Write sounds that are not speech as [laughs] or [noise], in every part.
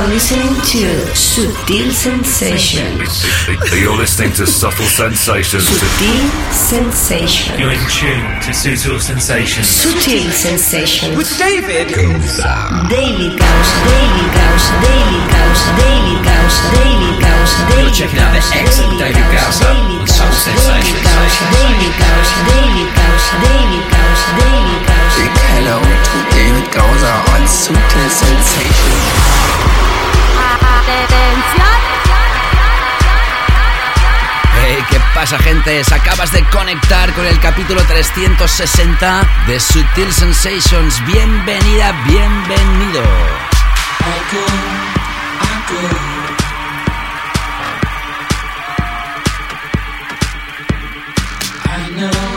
are listening to Sutil Sensations. You're listening to Subtle Sensations. Sutil Sensations. You're in tune to Sutil Sensations. Sutil Sensations. With David Daily Gausa, Daily Gausa, Daily Gausa, Daily Gausa, Daily Gausa, Daily You're checking out the excellent David Gausa on Soul Sensations. Daily Gausa, Daily Gausa, Daily Gausa, Daily Gausa. Hey, ¿qué pasa, gente? Acabas de conectar con el capítulo 360 de Sutil Sensations. Bienvenida, bienvenido. You're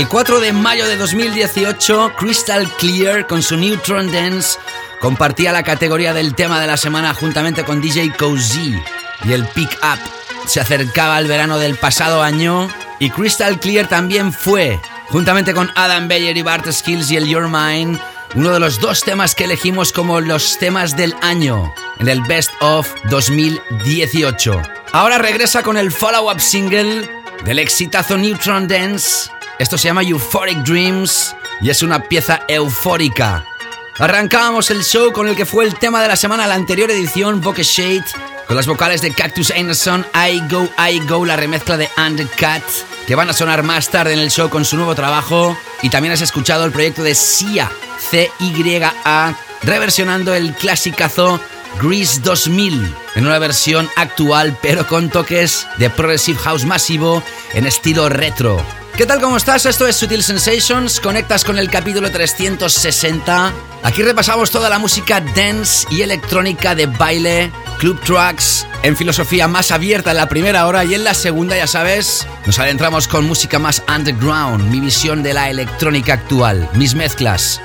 El 4 de mayo de 2018, Crystal Clear con su Neutron Dance compartía la categoría del tema de la semana juntamente con DJ Cozy y el Pick Up. Se acercaba el verano del pasado año y Crystal Clear también fue, juntamente con Adam Beyer y Bart Skills y el Your Mind, uno de los dos temas que elegimos como los temas del año en el Best of 2018. Ahora regresa con el follow-up single del exitazo Neutron Dance. Esto se llama Euphoric Dreams y es una pieza eufórica. Arrancábamos el show con el que fue el tema de la semana, la anterior edición, Vogue Shade, con las vocales de Cactus Anderson, I Go, I Go, la remezcla de Undercut, que van a sonar más tarde en el show con su nuevo trabajo. Y también has escuchado el proyecto de Sia, C-Y-A, reversionando el clasicazo Grease 2000 en una versión actual pero con toques de Progressive House masivo en estilo retro. ¿Qué tal? ¿Cómo estás? Esto es Sutil Sensations. Conectas con el capítulo 360. Aquí repasamos toda la música dance y electrónica de baile, club tracks, en filosofía más abierta en la primera hora y en la segunda, ya sabes, nos adentramos con música más underground, mi visión de la electrónica actual, mis mezclas.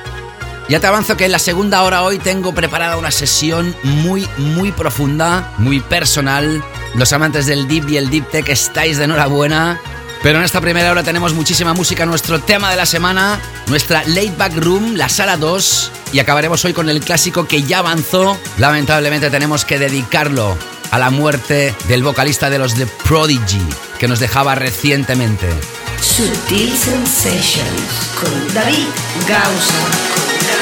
Ya te avanzo que en la segunda hora hoy tengo preparada una sesión muy, muy profunda, muy personal. Los amantes del deep y el deep tech estáis de enhorabuena. Pero en esta primera hora tenemos muchísima música, nuestro tema de la semana, nuestra late back room, la sala 2, y acabaremos hoy con el clásico que ya avanzó. Lamentablemente tenemos que dedicarlo a la muerte del vocalista de los The Prodigy, que nos dejaba recientemente. Sutil Sensations con David Gausa.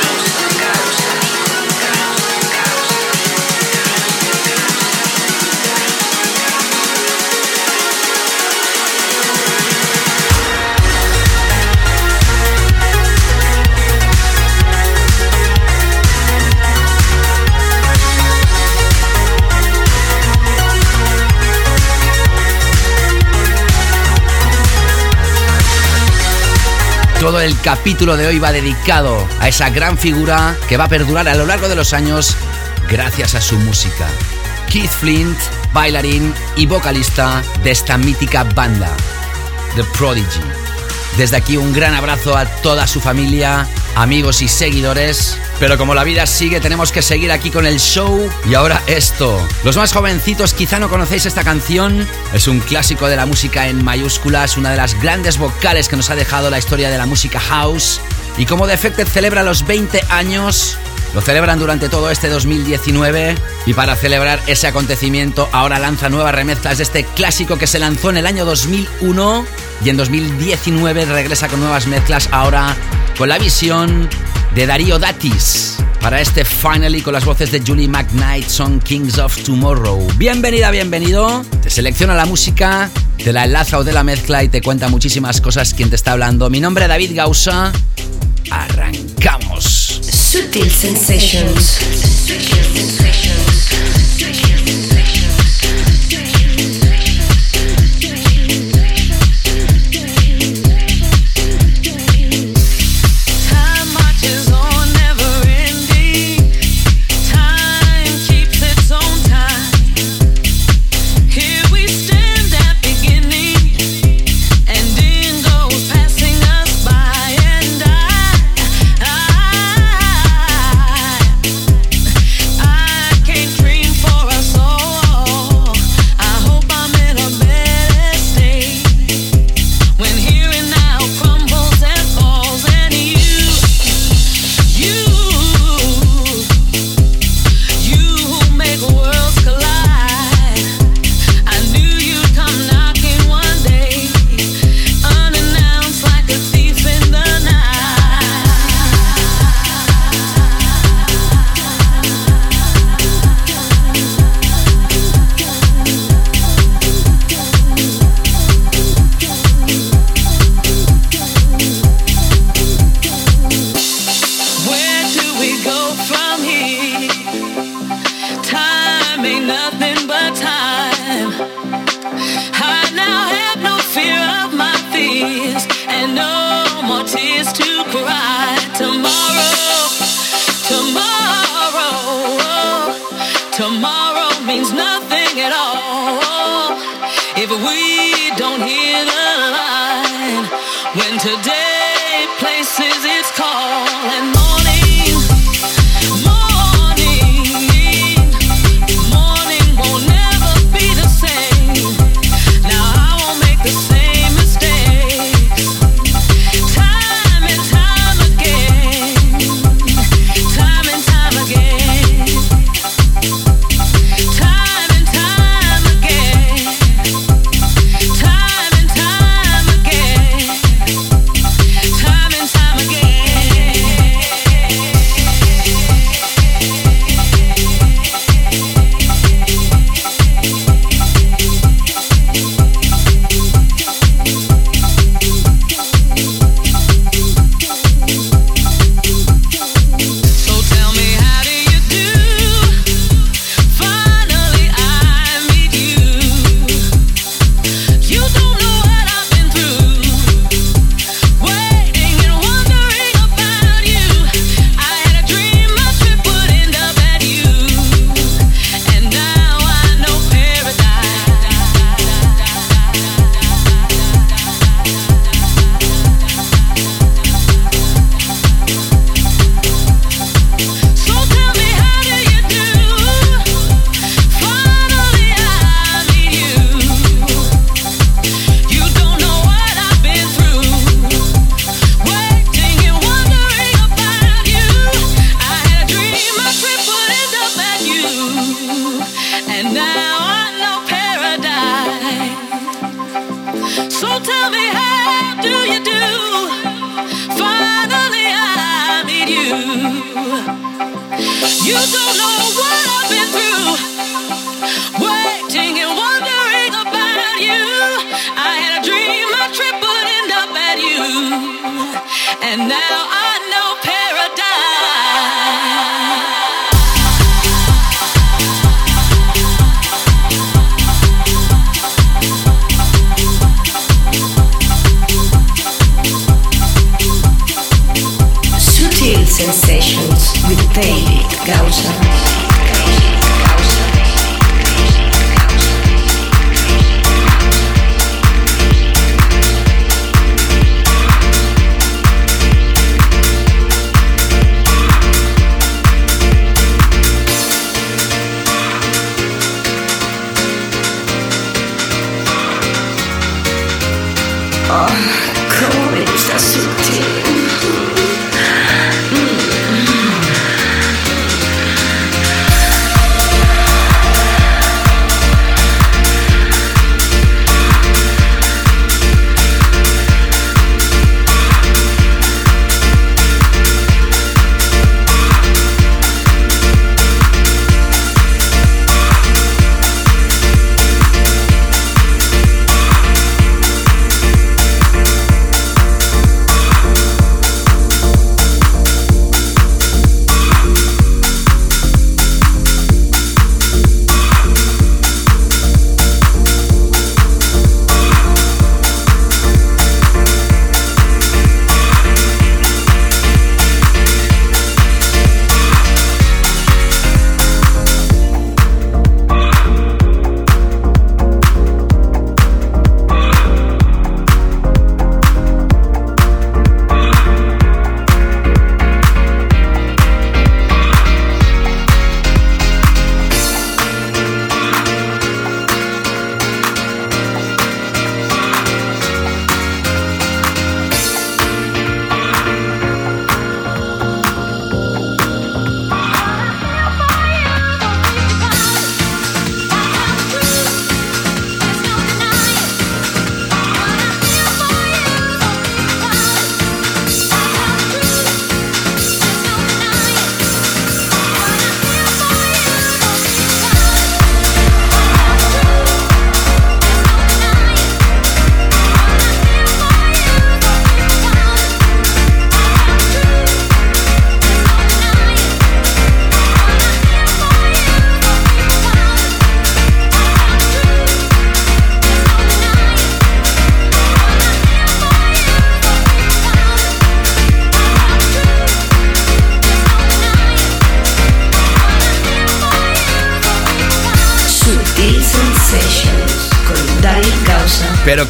Todo el capítulo de hoy va dedicado a esa gran figura que va a perdurar a lo largo de los años gracias a su música. Keith Flint, bailarín y vocalista de esta mítica banda, The Prodigy. Desde aquí un gran abrazo a toda su familia, amigos y seguidores. Pero como la vida sigue, tenemos que seguir aquí con el show. Y ahora esto. Los más jovencitos quizá no conocéis esta canción. Es un clásico de la música en mayúsculas, una de las grandes vocales que nos ha dejado la historia de la música house. Y como Defected celebra los 20 años, lo celebran durante todo este 2019 y para celebrar ese acontecimiento ahora lanza nuevas remezclas de este clásico que se lanzó en el año 2001 y en 2019 regresa con nuevas mezclas ahora con la visión de Darío Datis para este Finally con las voces de Julie McKnight son Kings of Tomorrow. Bienvenida, bienvenido. Te selecciona la música, te la enlaza o de la mezcla y te cuenta muchísimas cosas quien te está hablando. Mi nombre es David Gausa. Arrancamos. Sutil Sensations. Sensations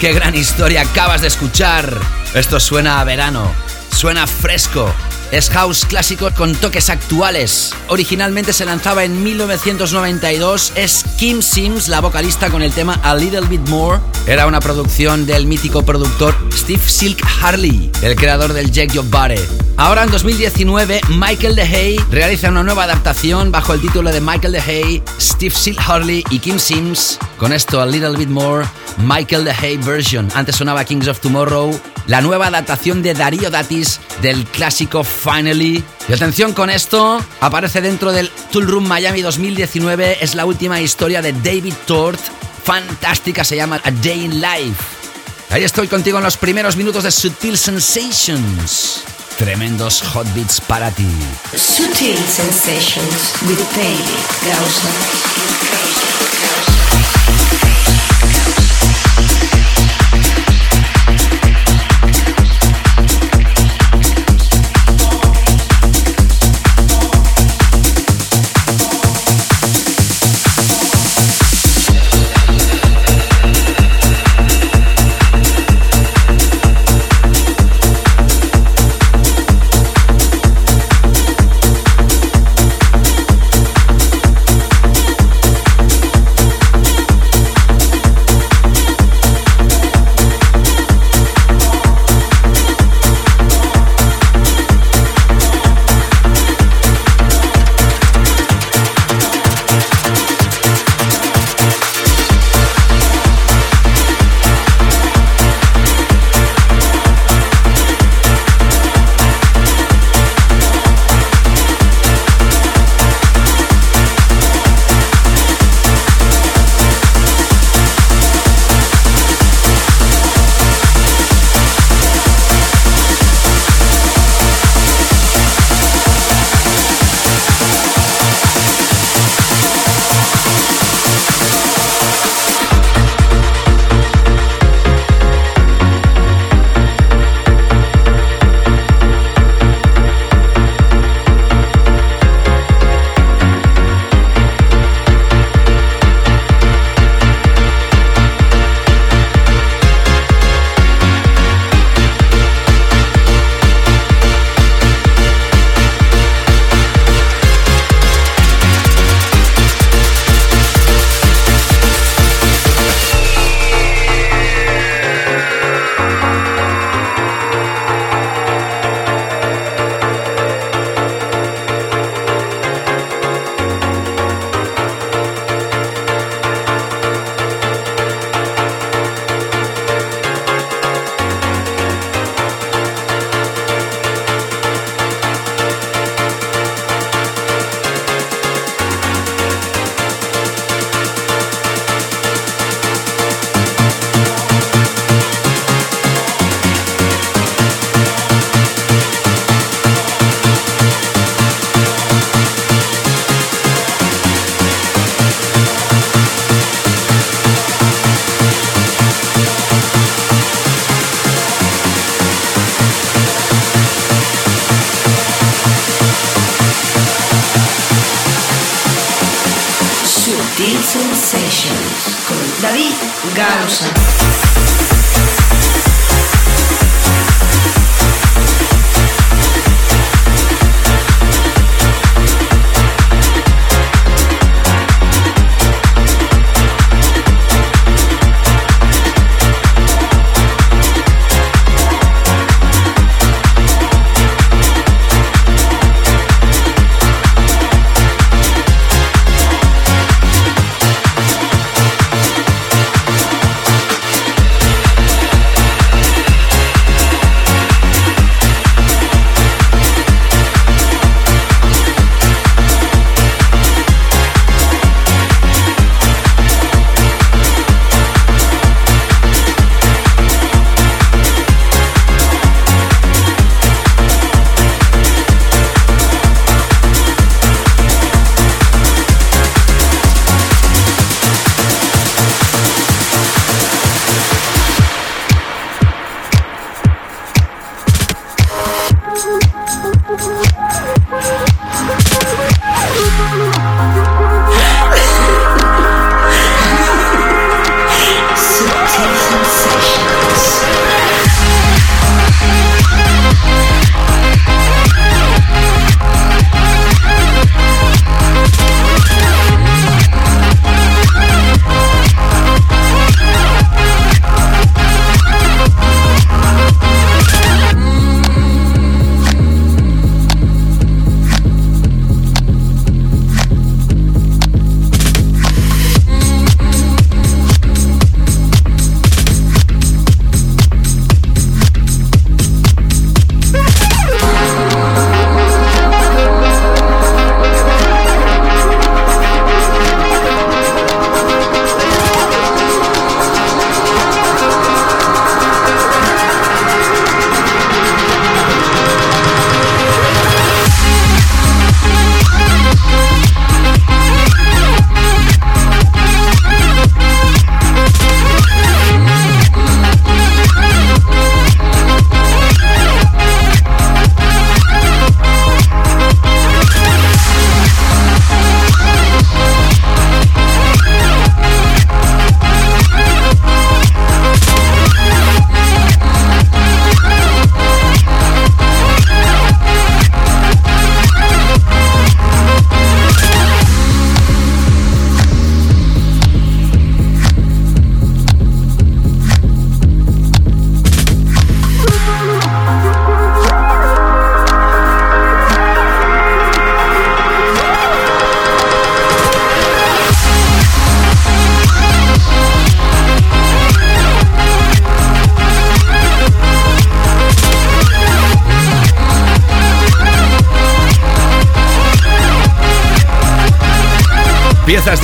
qué gran historia acabas de escuchar. Esto suena a verano, suena fresco, es house clásico con toques actuales. Originalmente se lanzaba en 1992. Es Kim Sims, la vocalista con el tema A Little Bit More. Era una producción del mítico productor Steve Silk Harley, el creador del Jack Your Body. Ahora en 2019, Michael DeHay realiza una nueva adaptación bajo el título de Michael DeHay, Steve Silk Harley y Kim Sims. Con esto, A Little Bit More, Michael DeHay version. Antes sonaba Kings of Tomorrow, la nueva adaptación de Darío Datis del clásico Finally. Y atención con esto, aparece dentro del Tool Room Miami 2019, es la última historia de David Tort, fantástica, se llama A Day in Life. Ahí estoy contigo en los primeros minutos de Sutil Sensations. Tremendos hot para ti. Sutil Sensations with David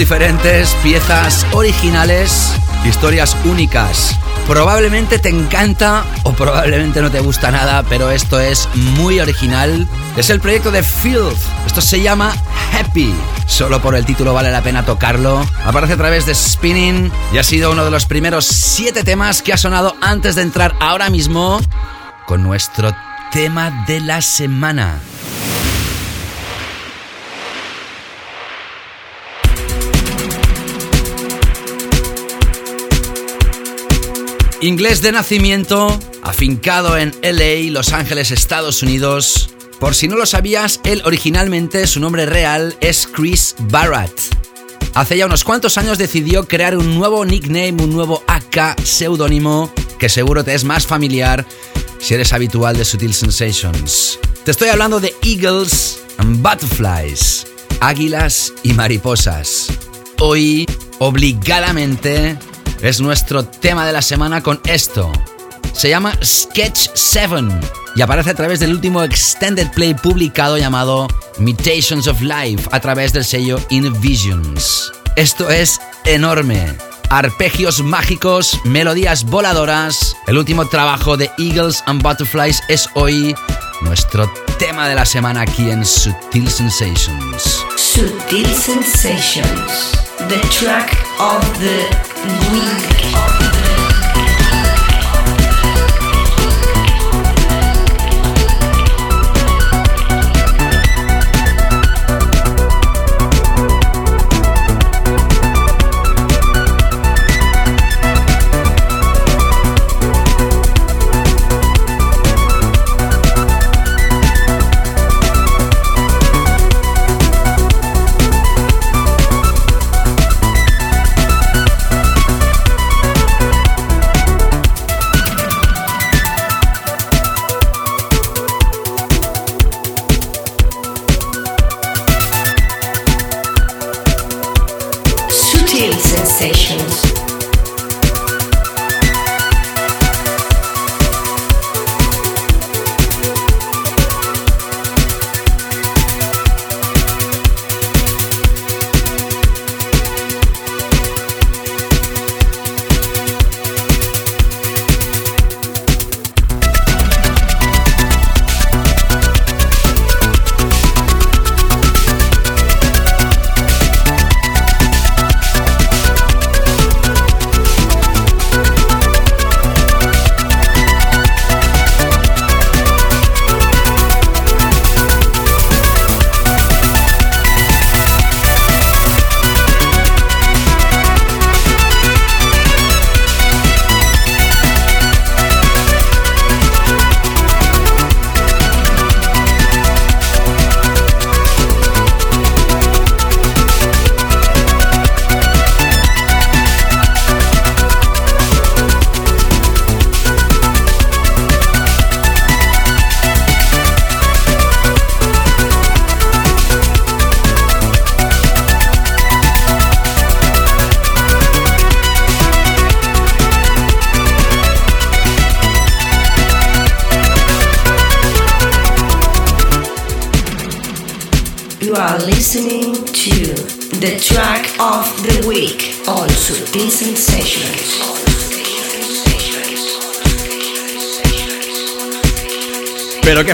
diferentes, piezas originales, historias únicas. Probablemente te encanta o probablemente no te gusta nada, pero esto es muy original. Es el proyecto de Filth. Esto se llama Happy. Solo por el título vale la pena tocarlo. Aparece a través de Spinning y ha sido uno de los primeros siete temas que ha sonado antes de entrar ahora mismo con nuestro tema de la semana. Inglés de nacimiento, afincado en LA, Los Ángeles, Estados Unidos. Por si no lo sabías, él originalmente su nombre real es Chris Barrett. Hace ya unos cuantos años decidió crear un nuevo nickname, un nuevo AK seudónimo que seguro te es más familiar si eres habitual de Sutil Sensations. Te estoy hablando de Eagles and Butterflies, águilas y mariposas. Hoy, obligadamente, es nuestro tema de la semana con esto. Se llama Sketch 7 y aparece a través del último extended play publicado llamado Mutations of Life a través del sello Invisions. Esto es enorme. Arpegios mágicos, melodías voladoras. El último trabajo de Eagles and Butterflies es hoy nuestro tema de la semana aquí en Sutil Sensations. Sutil Sensations, the track of the Weak.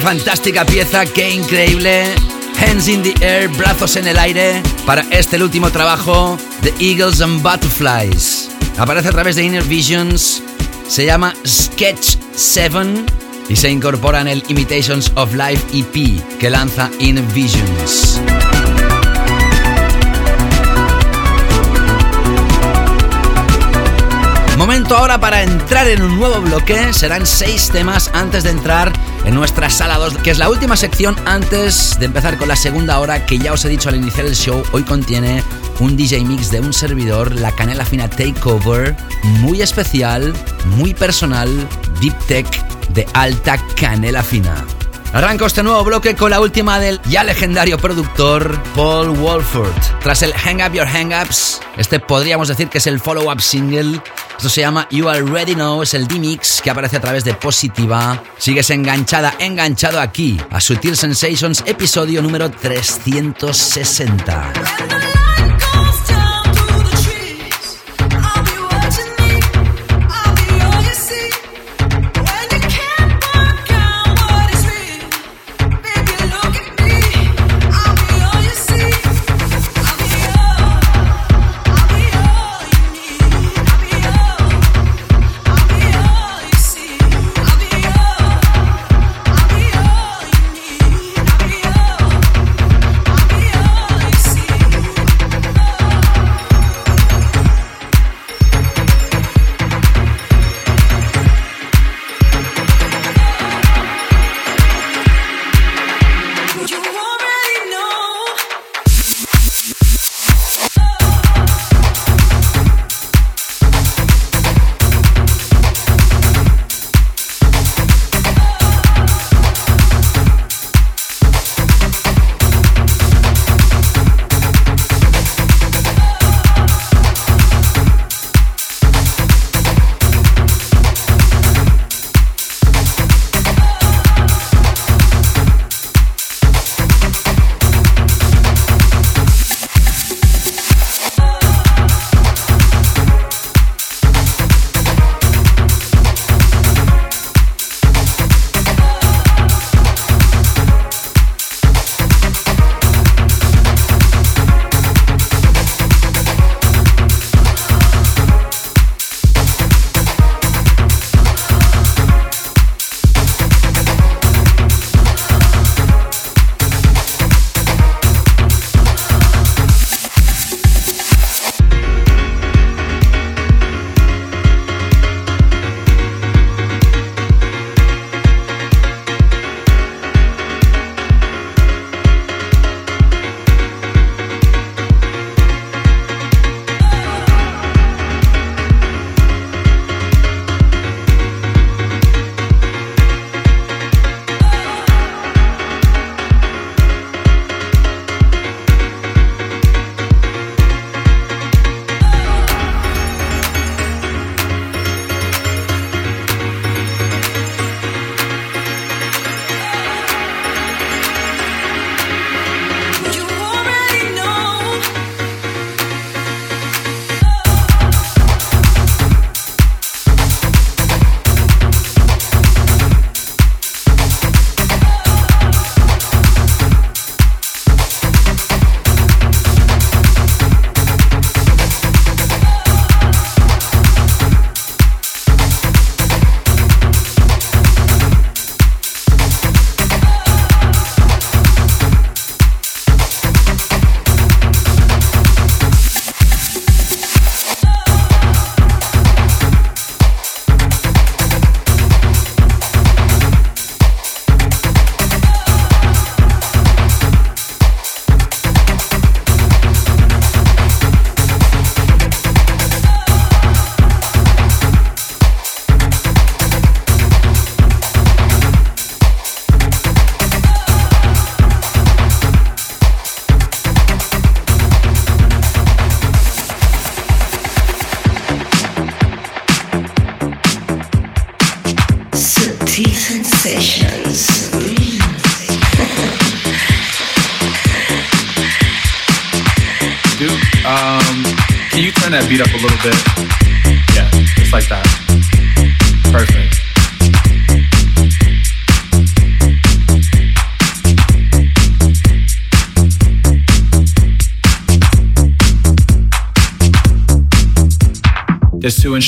Fantástica pieza, qué increíble. Hands in the air, brazos en el aire, para este último trabajo de Eagles and Butterflies. Aparece a través de Inner Visions, se llama Sketch 7 y se incorpora en el Imitations of Life EP que lanza Inner Visions. Momento ahora para entrar en un nuevo bloque. Serán seis temas antes de entrar en nuestra sala 2, que es la última sección antes de empezar con la segunda hora, que ya os he dicho al iniciar el show, hoy contiene un DJ mix de un servidor, la Canela Fina Takeover, muy especial, muy personal, deep tech de alta canela fina. Arranco este nuevo bloque con la última del ya legendario productor Paul Wolford. Tras el Hang Up Your Hang Ups, este podríamos decir que es el follow-up single. Esto se llama You Already Know, es el D-Mix que aparece a través de Positiva. Sigues enganchada, enganchado aquí a Sutil Sensations, episodio número 360.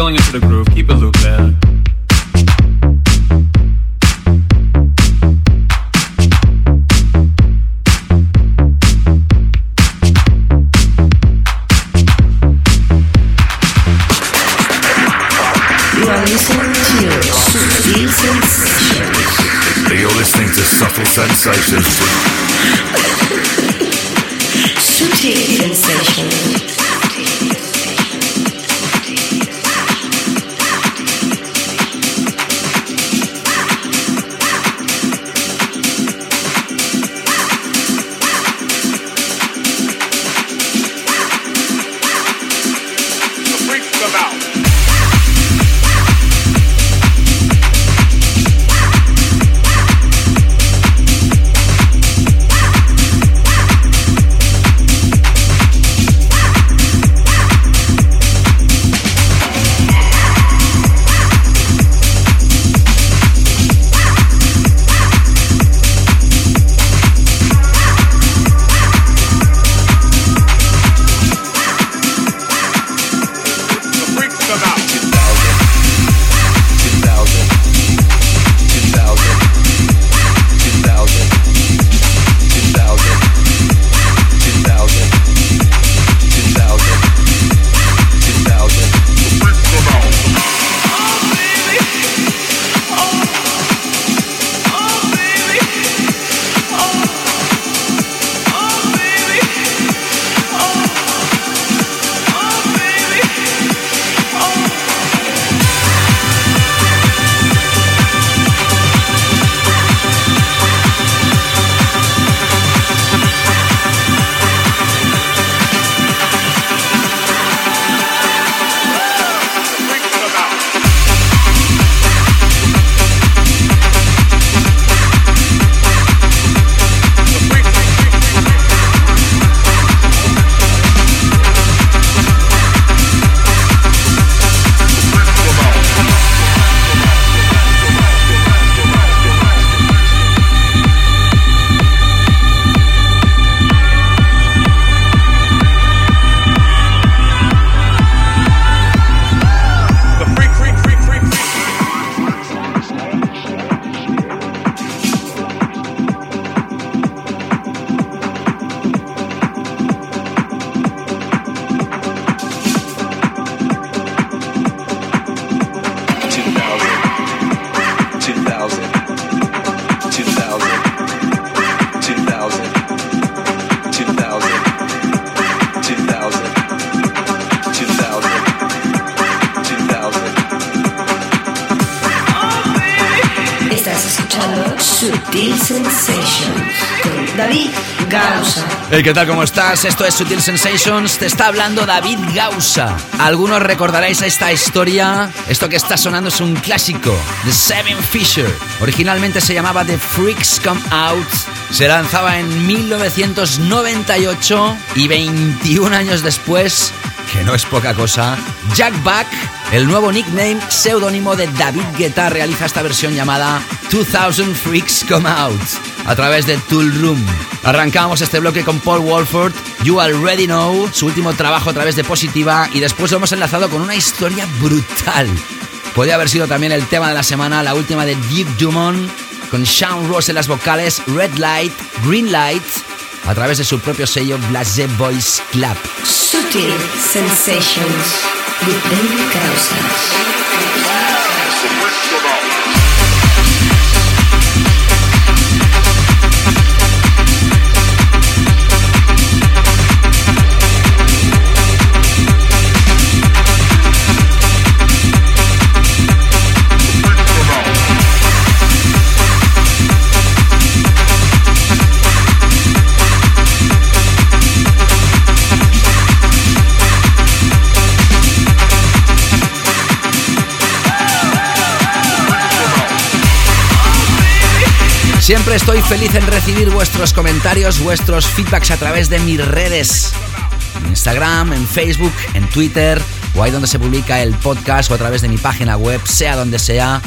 Filling into the groove. Keep it looped, Hey, ¿qué tal? ¿Cómo estás? Esto es Sutil Sensations. Te está hablando David Gausa. Algunos recordaréis esta historia. Esto que está sonando es un clásico, The Seven Fisher. Originalmente se llamaba The Freaks Come Out. Se lanzaba en 1998 y 21 años después que no es poca cosa, Jack Back, el nuevo nickname seudónimo de David Guetta, realiza esta versión llamada 2000 Freaks Come Out a través de Tool Room. Arrancamos este bloque con Paul Walford, You Already Know, su último trabajo a través de Positiva, y después lo hemos enlazado con una historia brutal. Podría haber sido también el tema de la semana, la última de Duke Dumont, con Sean Ross en las vocales, Red Light, Green Light, a través de su propio sello Blase Boys Club. Sutil Sensations with David Siempre estoy feliz en recibir vuestros comentarios, vuestros feedbacks a través de mis redes. En Instagram, en Facebook, en Twitter, o ahí donde se publica el podcast o a través de mi página web, sea donde sea.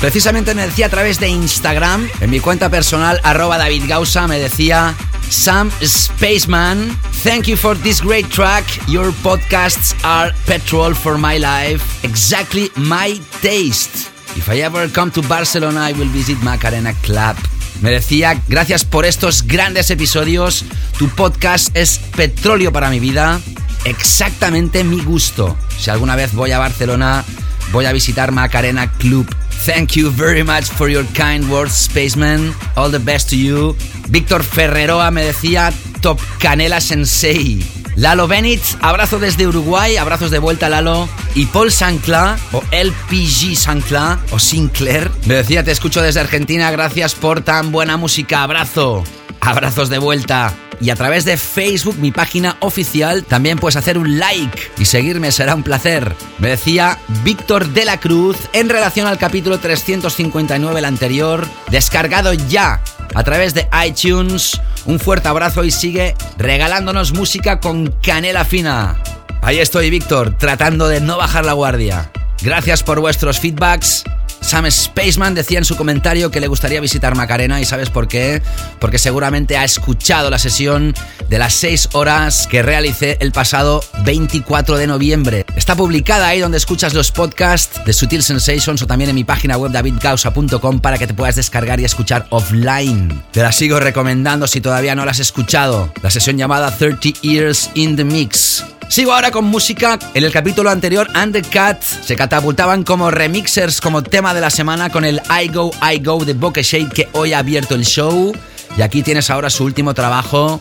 Precisamente me decía a través de Instagram, en mi cuenta personal, arroba David Gausa, me decía Sam Spaceman, thank you for this great track. Your podcasts are petrol for my life, exactly my taste. If I ever come to Barcelona, I will visit Macarena Club. Me decía, gracias por estos grandes episodios. Tu podcast es petróleo para mi vida. Exactamente mi gusto. Si alguna vez voy a Barcelona, voy a visitar Macarena Club. Thank you very much for your kind words, Spaceman. All the best to you. Víctor Ferreroa me decía, Top Canela Sensei. Lalo Bennett, abrazo desde Uruguay, abrazos de vuelta Lalo. Y Paul Sancla, o LPG Sancla, o Sinclair, me decía, te escucho desde Argentina, gracias por tan buena música, abrazo. Abrazos de vuelta. Y a través de Facebook, mi página oficial, también puedes hacer un like y seguirme, será un placer. Me decía Víctor de la Cruz en relación al capítulo 359, el anterior, descargado ya a través de iTunes. Un fuerte abrazo y sigue regalándonos música con canela fina. Ahí estoy, Víctor, tratando de no bajar la guardia. Gracias por vuestros feedbacks. Sam Spaceman decía en su comentario que le gustaría visitar Macarena y sabes por qué? Porque seguramente ha escuchado la sesión de las 6 horas que realicé el pasado 24 de noviembre. Está publicada ahí donde escuchas los podcasts de Sutil Sensations o también en mi página web davidgausa.com para que te puedas descargar y escuchar offline. Te la sigo recomendando si todavía no la has escuchado. La sesión llamada 30 Years in the Mix. Sigo ahora con música. En el capítulo anterior, Undercut se catapultaban como remixers, como tema de la semana con el I Go, I Go de Bokeh Shade que hoy ha abierto el show. Y aquí tienes ahora su último trabajo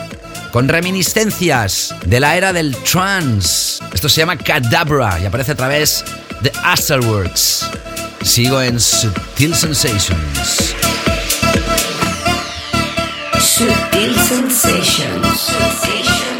con reminiscencias de la era del trance. Esto se llama Cadabra y aparece a través de Astroworks. Sigo en Sutil Sensations. Sutil Sensations.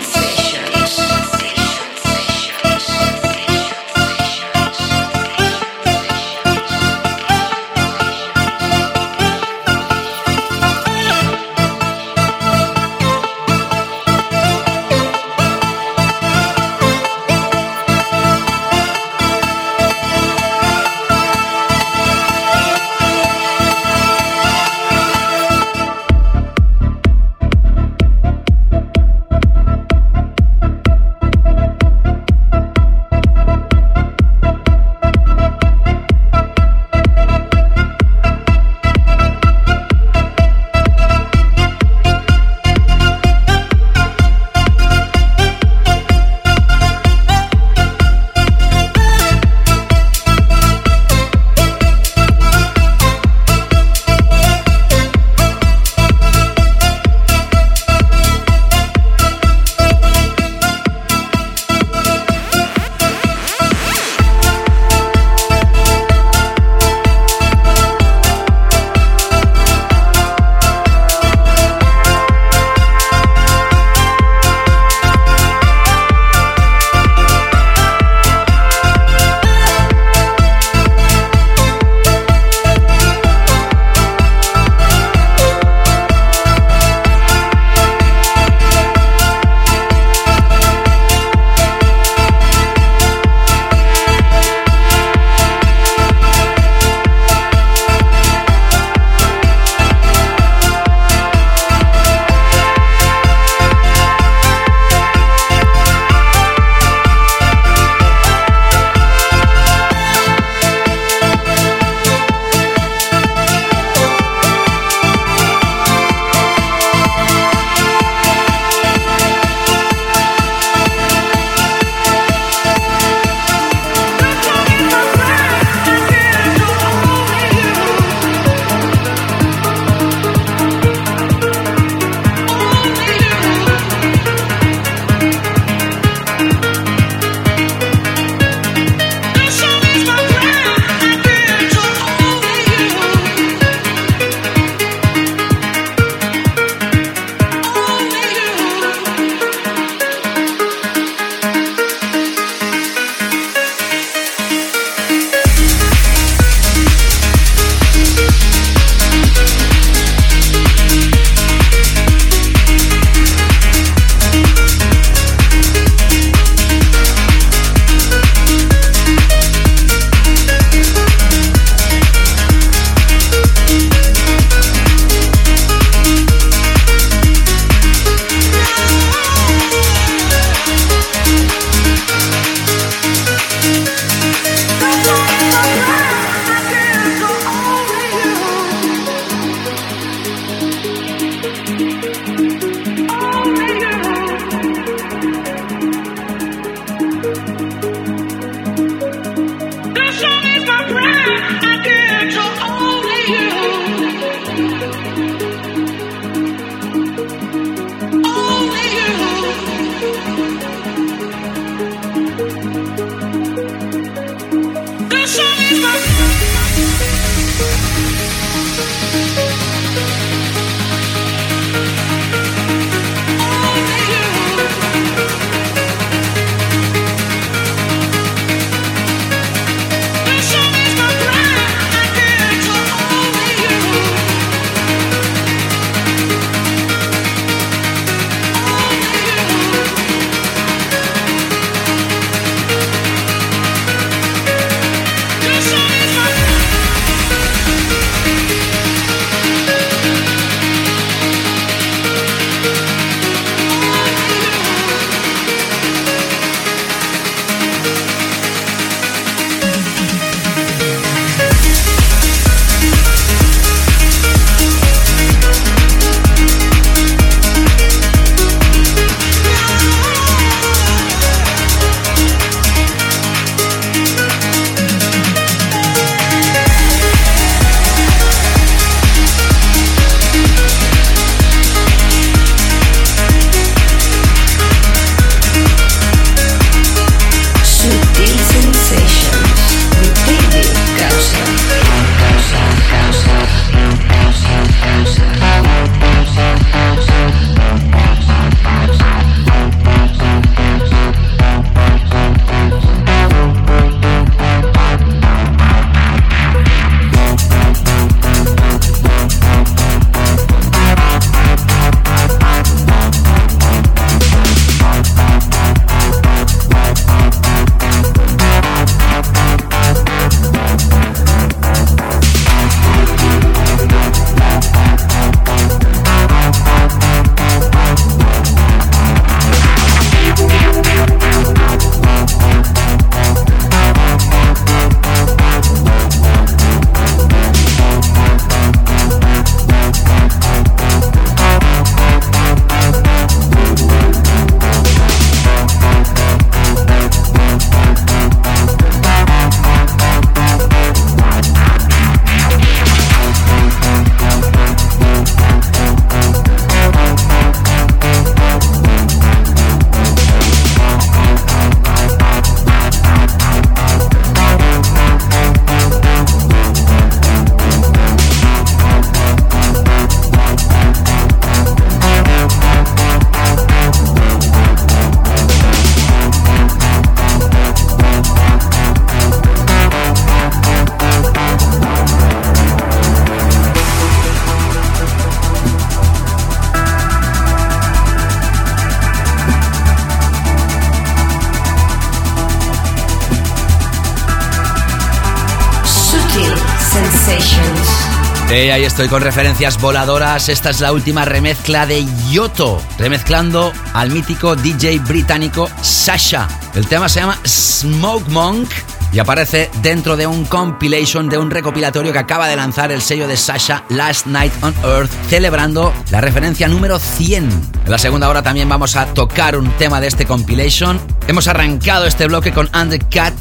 Ahí estoy con referencias voladoras. Esta es la última remezcla de Yoto, remezclando al mítico DJ británico Sasha. El tema se llama Smoke Monk y aparece dentro de un compilation, de un recopilatorio que acaba de lanzar el sello de Sasha Last Night on Earth, celebrando la referencia número 100. En la segunda hora también vamos a tocar un tema de este compilation. Hemos arrancado este bloque con Undercut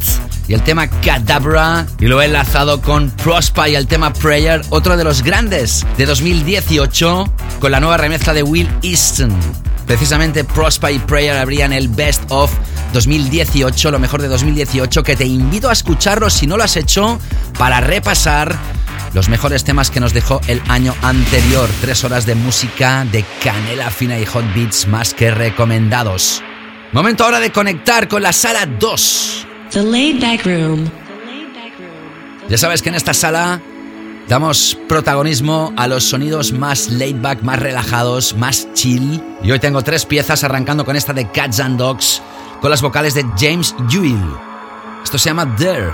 y el tema Cadabra y lo he enlazado con Prospa y el tema Prayer, otro de los grandes de 2018 con la nueva remezcla de Will Easton. Precisamente Prospa y Prayer abrían el Best of 2018, lo mejor de 2018, que te invito a escucharlo si no lo has hecho para repasar los mejores temas que nos dejó el año anterior. Tres horas de música de canela fina y hot beats más que recomendados. Momento ahora de conectar con la sala 2. The Laid Back Room. Ya sabes que en esta sala damos protagonismo a los sonidos más laid back, más relajados, más chill. Y hoy tengo tres piezas arrancando con esta de Cats and Dogs, con las vocales de James Ewell. Esto se llama There.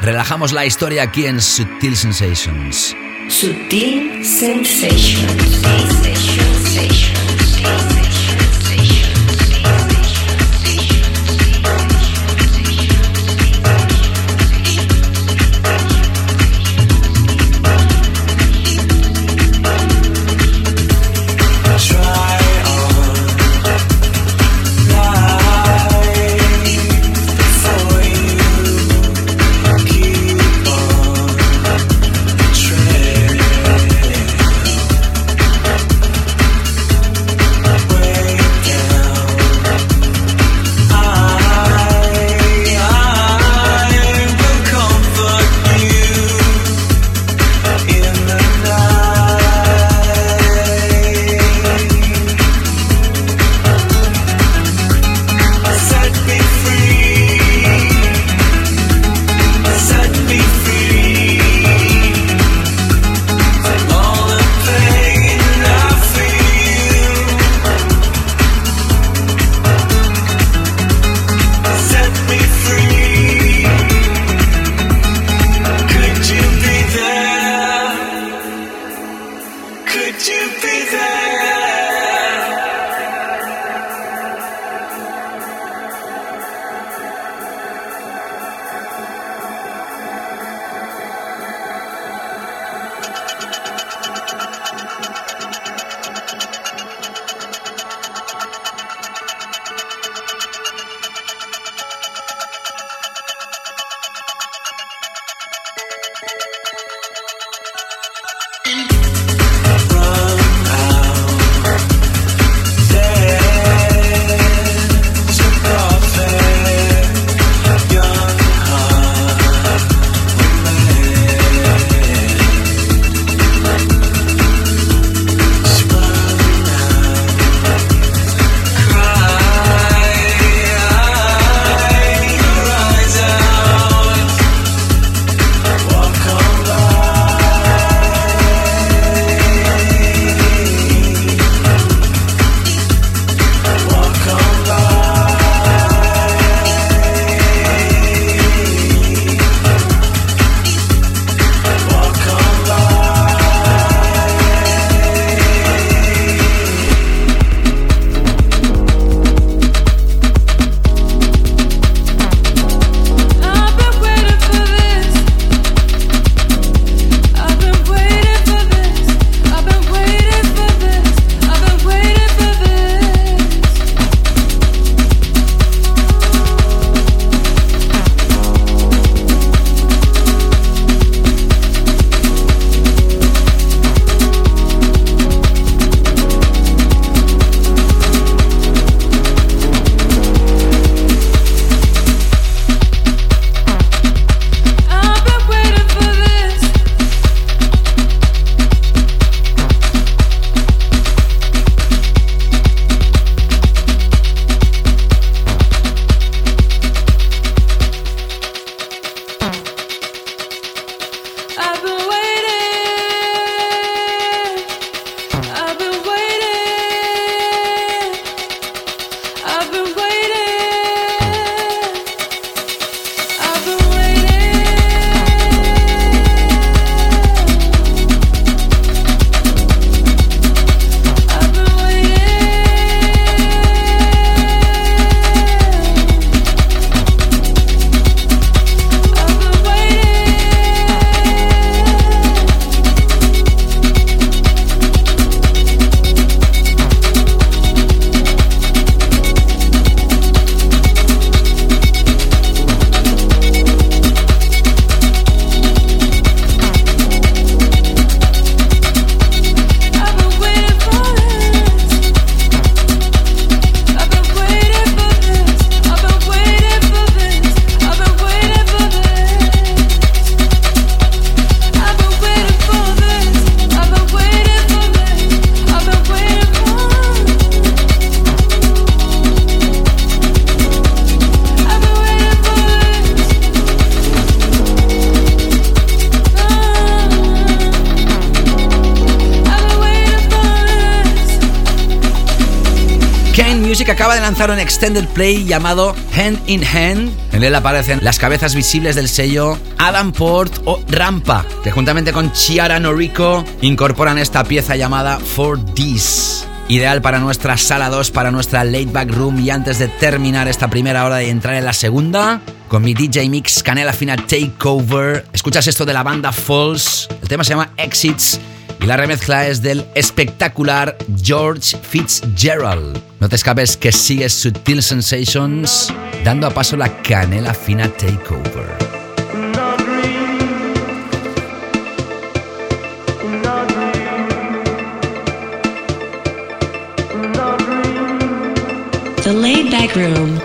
Relajamos la historia aquí en Sutil Sensations. Sutil Sensations. Sensations. Extended play llamado Hand in Hand. En él aparecen las cabezas visibles del sello Adam Port o Rampa, que juntamente con Chiara Noriko incorporan esta pieza llamada For This. Ideal para nuestra sala 2, para nuestra late back room y antes de terminar esta primera hora y entrar en la segunda, con mi DJ Mix Canela Fina Takeover. Escuchas esto de la banda Falls. El tema se llama Exits y la remezcla es del espectacular George Fitzgerald. No te escapes que sigues Sutil Sensations dando a paso la canela fina takeover. The laid back room.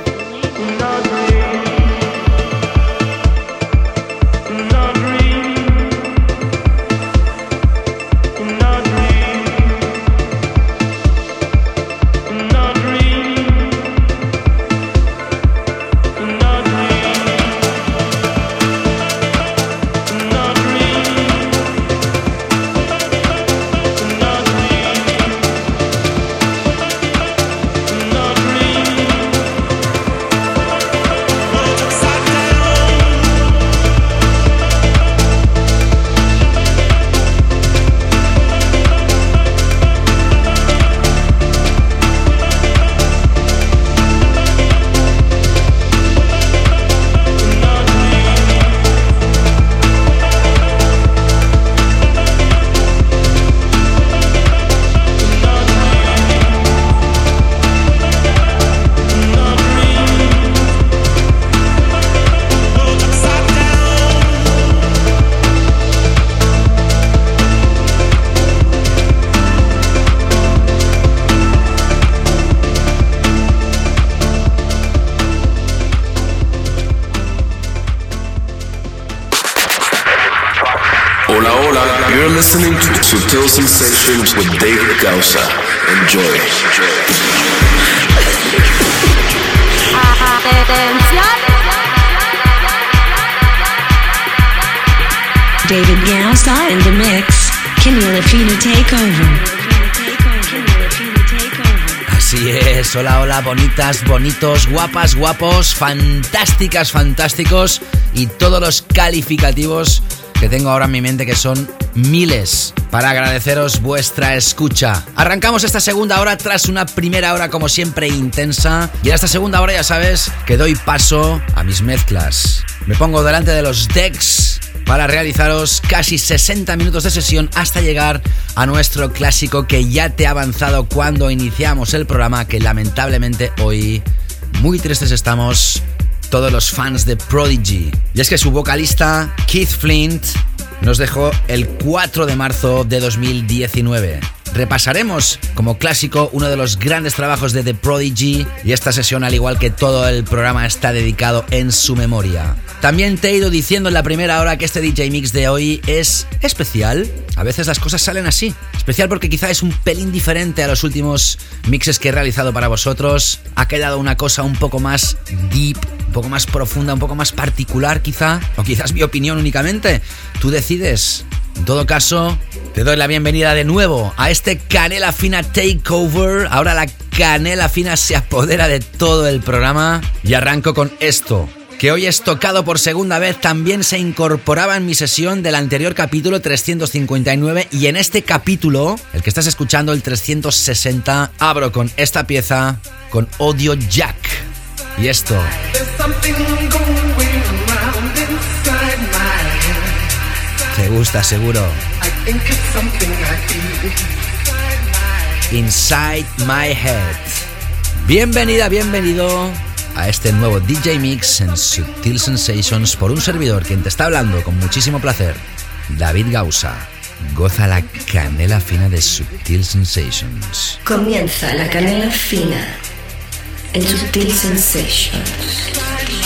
Gausa. Enjoy. David Gausa in the mix. Kenny Lafina take over. Así es, hola, hola, bonitas, bonitos, guapas, guapos, fantásticas, fantásticos y todos los calificativos que tengo ahora en mi mente que son miles para agradeceros vuestra escucha. Arrancamos esta segunda hora tras una primera hora como siempre intensa y en esta segunda hora ya sabes que doy paso a mis mezclas. Me pongo delante de los decks para realizaros casi 60 minutos de sesión hasta llegar a nuestro clásico que ya te ha avanzado cuando iniciamos el programa que lamentablemente hoy muy tristes estamos todos los fans de Prodigy. Y es que su vocalista Keith Flint nos dejó el 4 de marzo de 2019. Repasaremos como clásico uno de los grandes trabajos de The Prodigy y esta sesión al igual que todo el programa está dedicado en su memoria. También te he ido diciendo en la primera hora que este DJ Mix de hoy es especial. A veces las cosas salen así. Especial porque quizá es un pelín diferente a los últimos mixes que he realizado para vosotros. Ha quedado una cosa un poco más deep, un poco más profunda, un poco más particular quizá. O quizás mi opinión únicamente. Tú decides. En todo caso, te doy la bienvenida de nuevo a este Canela Fina Takeover. Ahora la Canela Fina se apodera de todo el programa y arranco con esto que hoy es tocado por segunda vez, también se incorporaba en mi sesión del anterior capítulo 359 y en este capítulo, el que estás escuchando, el 360, abro con esta pieza, con Audio Jack. Y esto... Te gusta seguro. Inside My Head. Bienvenida, bienvenido a este nuevo DJ Mix en Subtil Sensations por un servidor quien te está hablando con muchísimo placer, David Gausa. Goza la canela fina de Subtil Sensations. Comienza la canela fina en Subtil Sensations.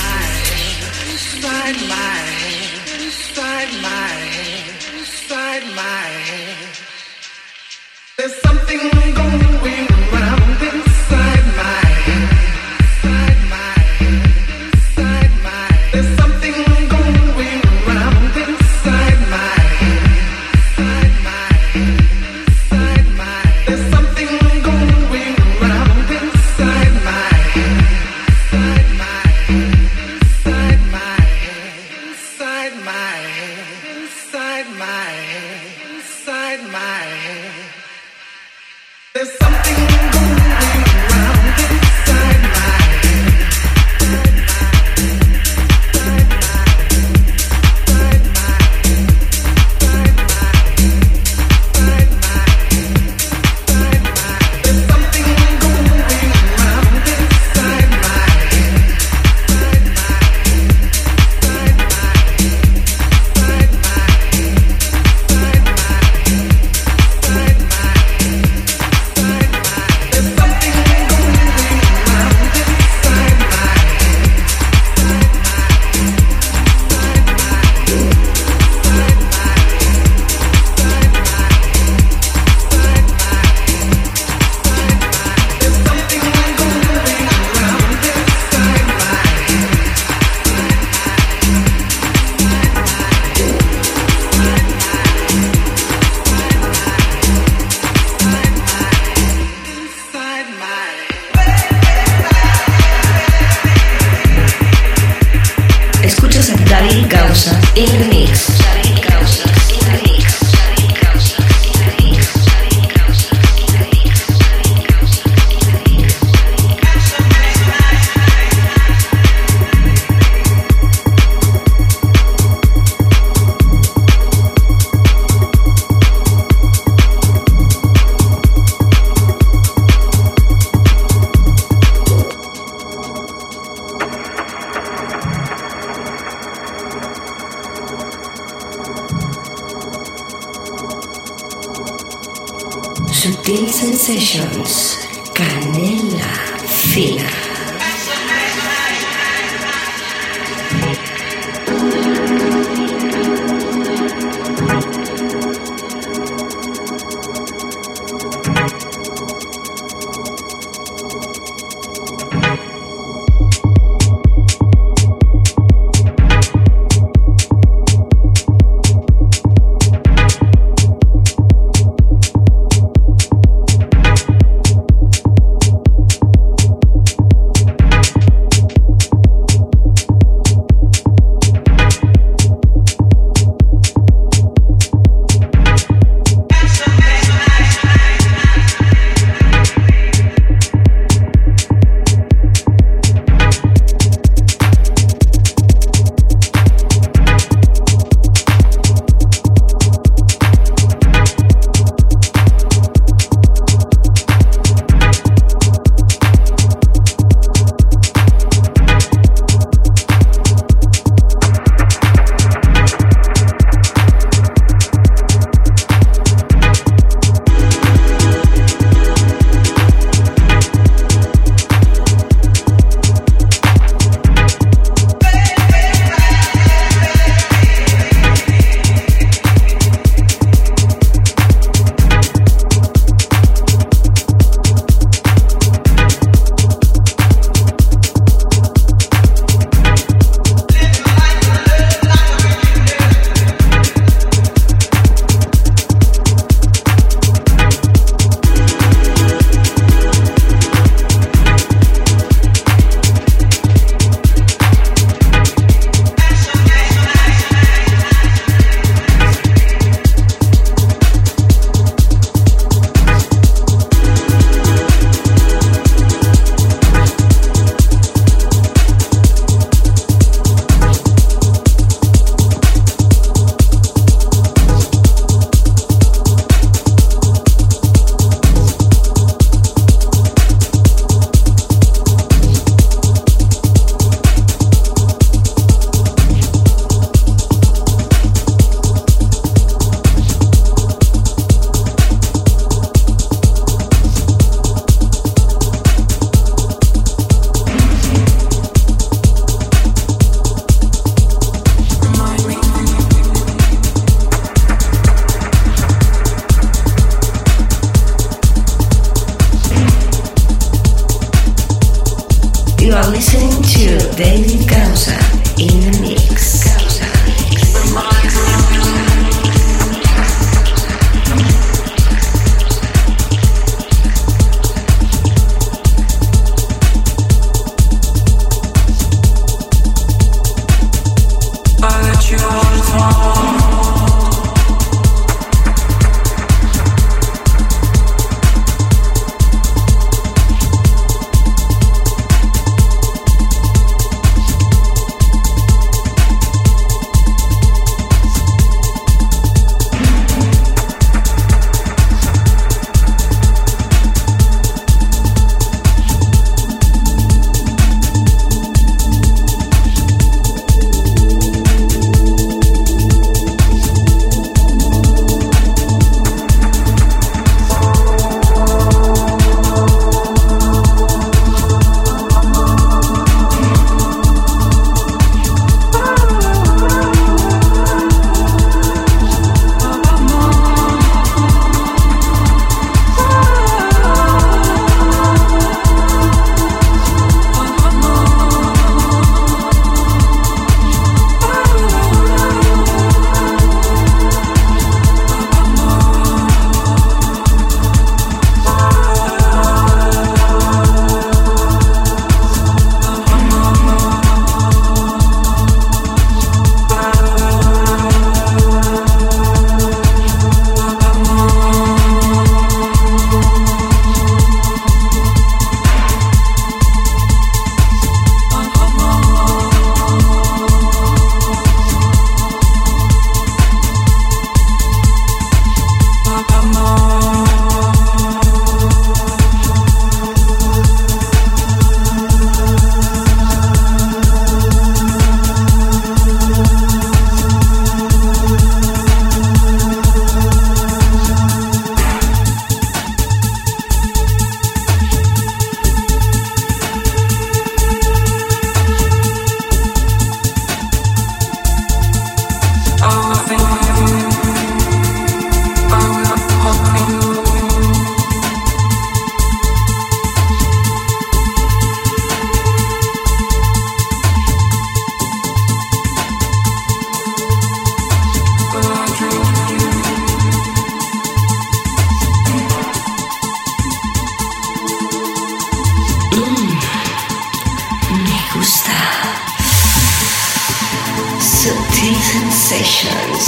Sessions.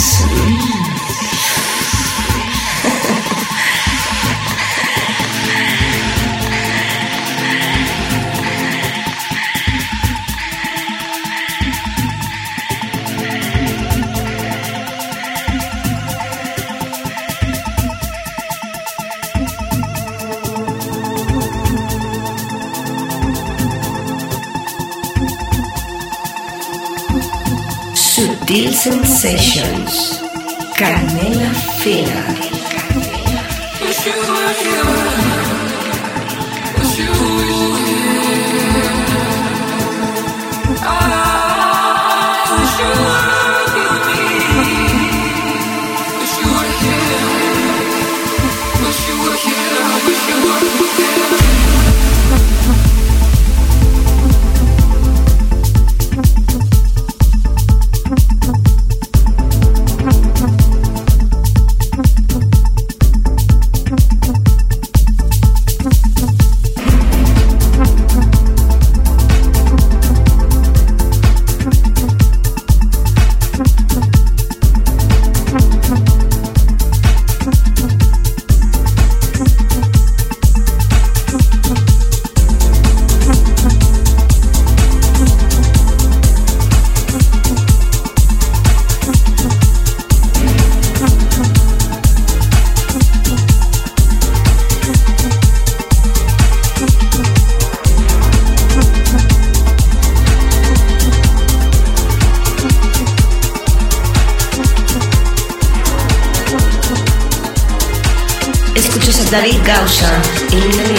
Sensations. Canela Fina. A David Gausa in the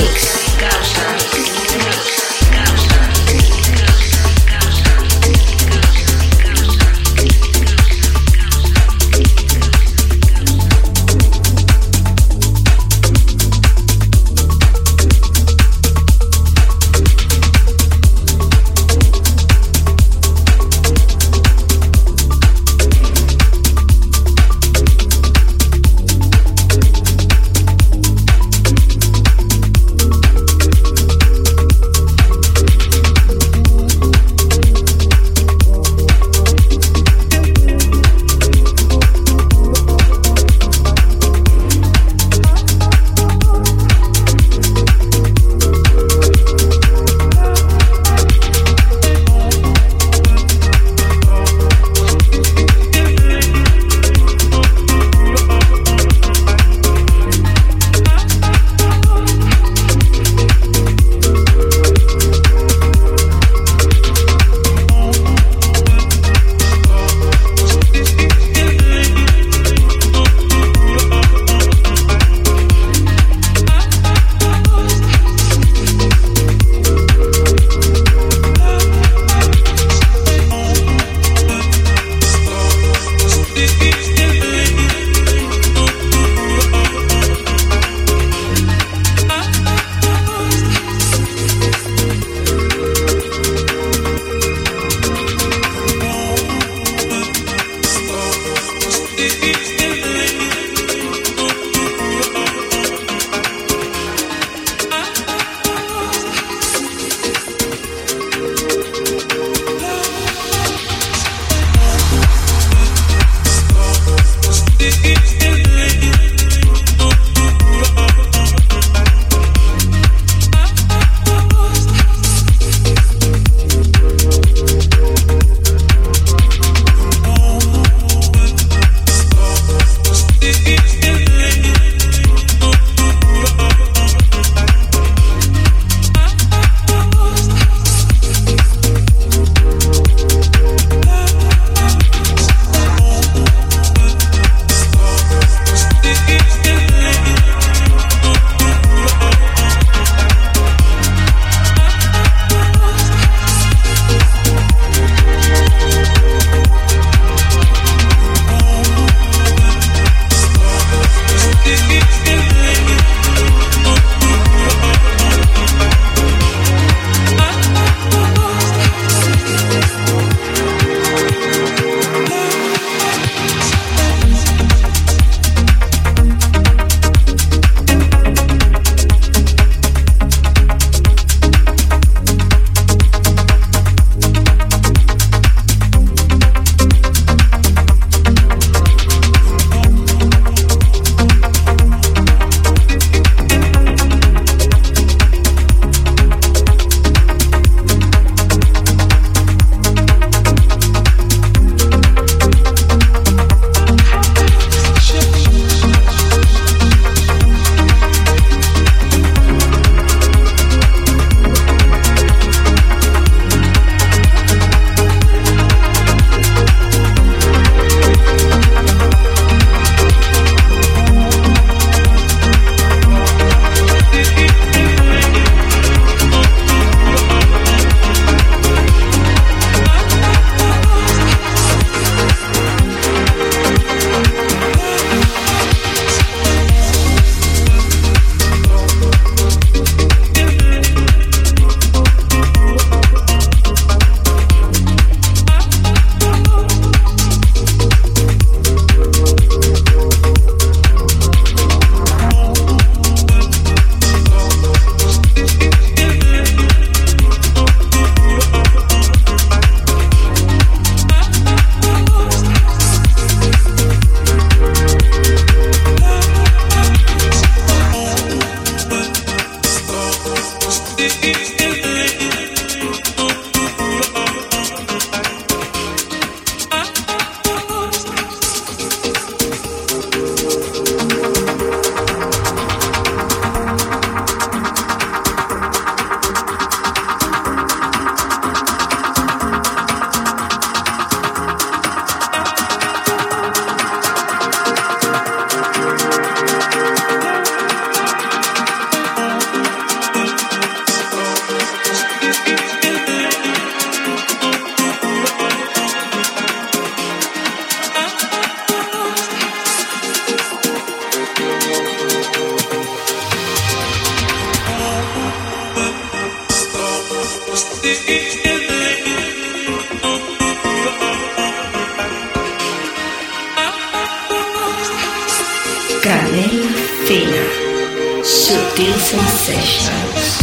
Sutil Sensations.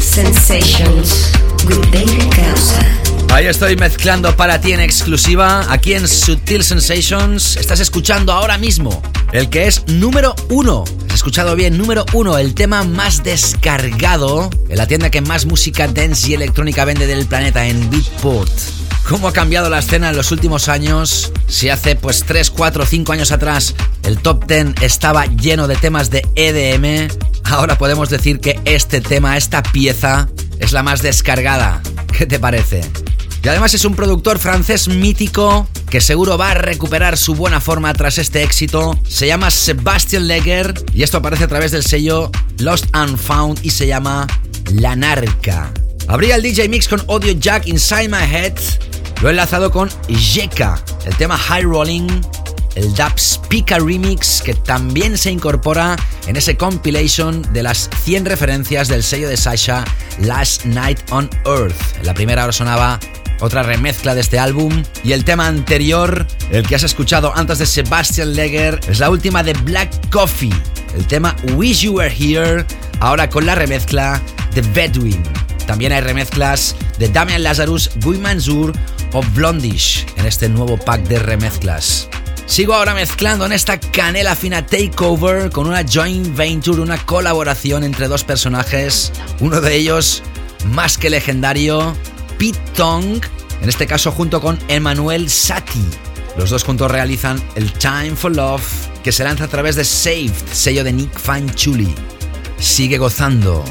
Sensations. Ahí estoy mezclando para ti en exclusiva, aquí en Sutil Sensations. Estás escuchando ahora mismo el que es número uno. Escuchado bien, número uno, el tema más descargado en la tienda que más música dance y electrónica vende del planeta en Beatport. ¿Cómo ha cambiado la escena en los últimos años? Si hace pues 3, 4, 5 años atrás el top 10 estaba lleno de temas de EDM, ahora podemos decir que este tema, esta pieza, es la más descargada. ¿Qué te parece? Y además es un productor francés mítico que seguro va a recuperar su buena forma tras este éxito. Se llama Sebastian Leger y esto aparece a través del sello Lost and Found y se llama La Narca. Abría el DJ Mix con Audio Jack Inside My Head. Lo he enlazado con Jeka, el tema High Rolling, el Dub Speaker Remix que también se incorpora en ese compilation de las 100 referencias del sello de Sasha Last Night on Earth. En la primera hora sonaba otra remezcla de este álbum y el tema anterior, el que has escuchado antes de Sebastian Leger, es la última de Black Coffee, el tema Wish You Were Here, ahora con la remezcla de Bedouin. También hay remezclas de Damian Lazarus, Guy Manzur o Blondish en este nuevo pack de remezclas. Sigo ahora mezclando en esta canela fina takeover con una joint venture, una colaboración entre dos personajes, uno de ellos más que legendario, Pete Tong, en este caso junto con Emmanuel Satie. Los dos juntos realizan el Time for Love, que se lanza a través de Saved, sello de Nick Fanchuli. Sigue gozando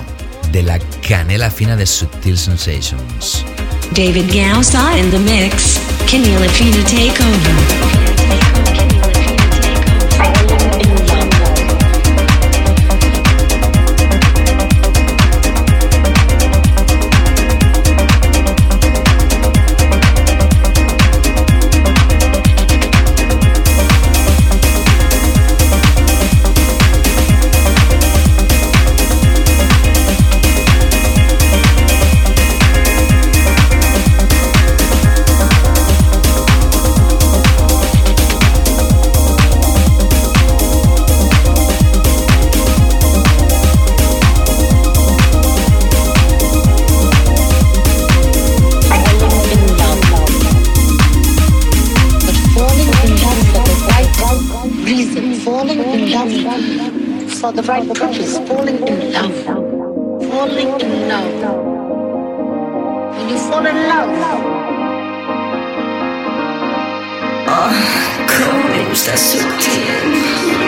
de la canela fina de Subtil Sensations. David Gausa in the mix. Canela Fina Takeover. Love for the right purpose, falling in love, falling in love. When you fall in love, ¿Cómo me gusta sutil?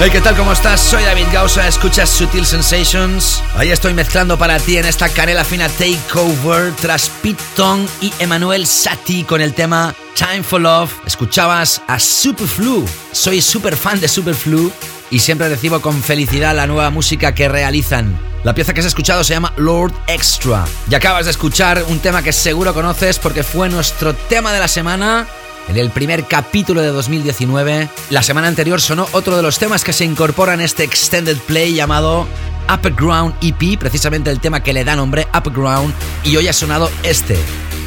Hey, ¿qué tal? ¿Cómo estás? Soy David Gausa, escuchas Sutil Sensations. Ahí estoy mezclando para ti en esta canela fina Takeover tras Pete Tong y Emanuel Satie con el tema Time for Love. Escuchabas a Superflu. Soy súper fan de Superflu y siempre recibo con felicidad la nueva música que realizan. La pieza que has escuchado se llama Lord Extra. Y acabas de escuchar un tema que seguro conoces porque fue nuestro tema de la semana en el primer capítulo de 2019. La semana anterior sonó otro de los temas que se incorpora en este extended play llamado Upper Ground EP, precisamente el tema que le da nombre Upper Ground, y hoy ha sonado este,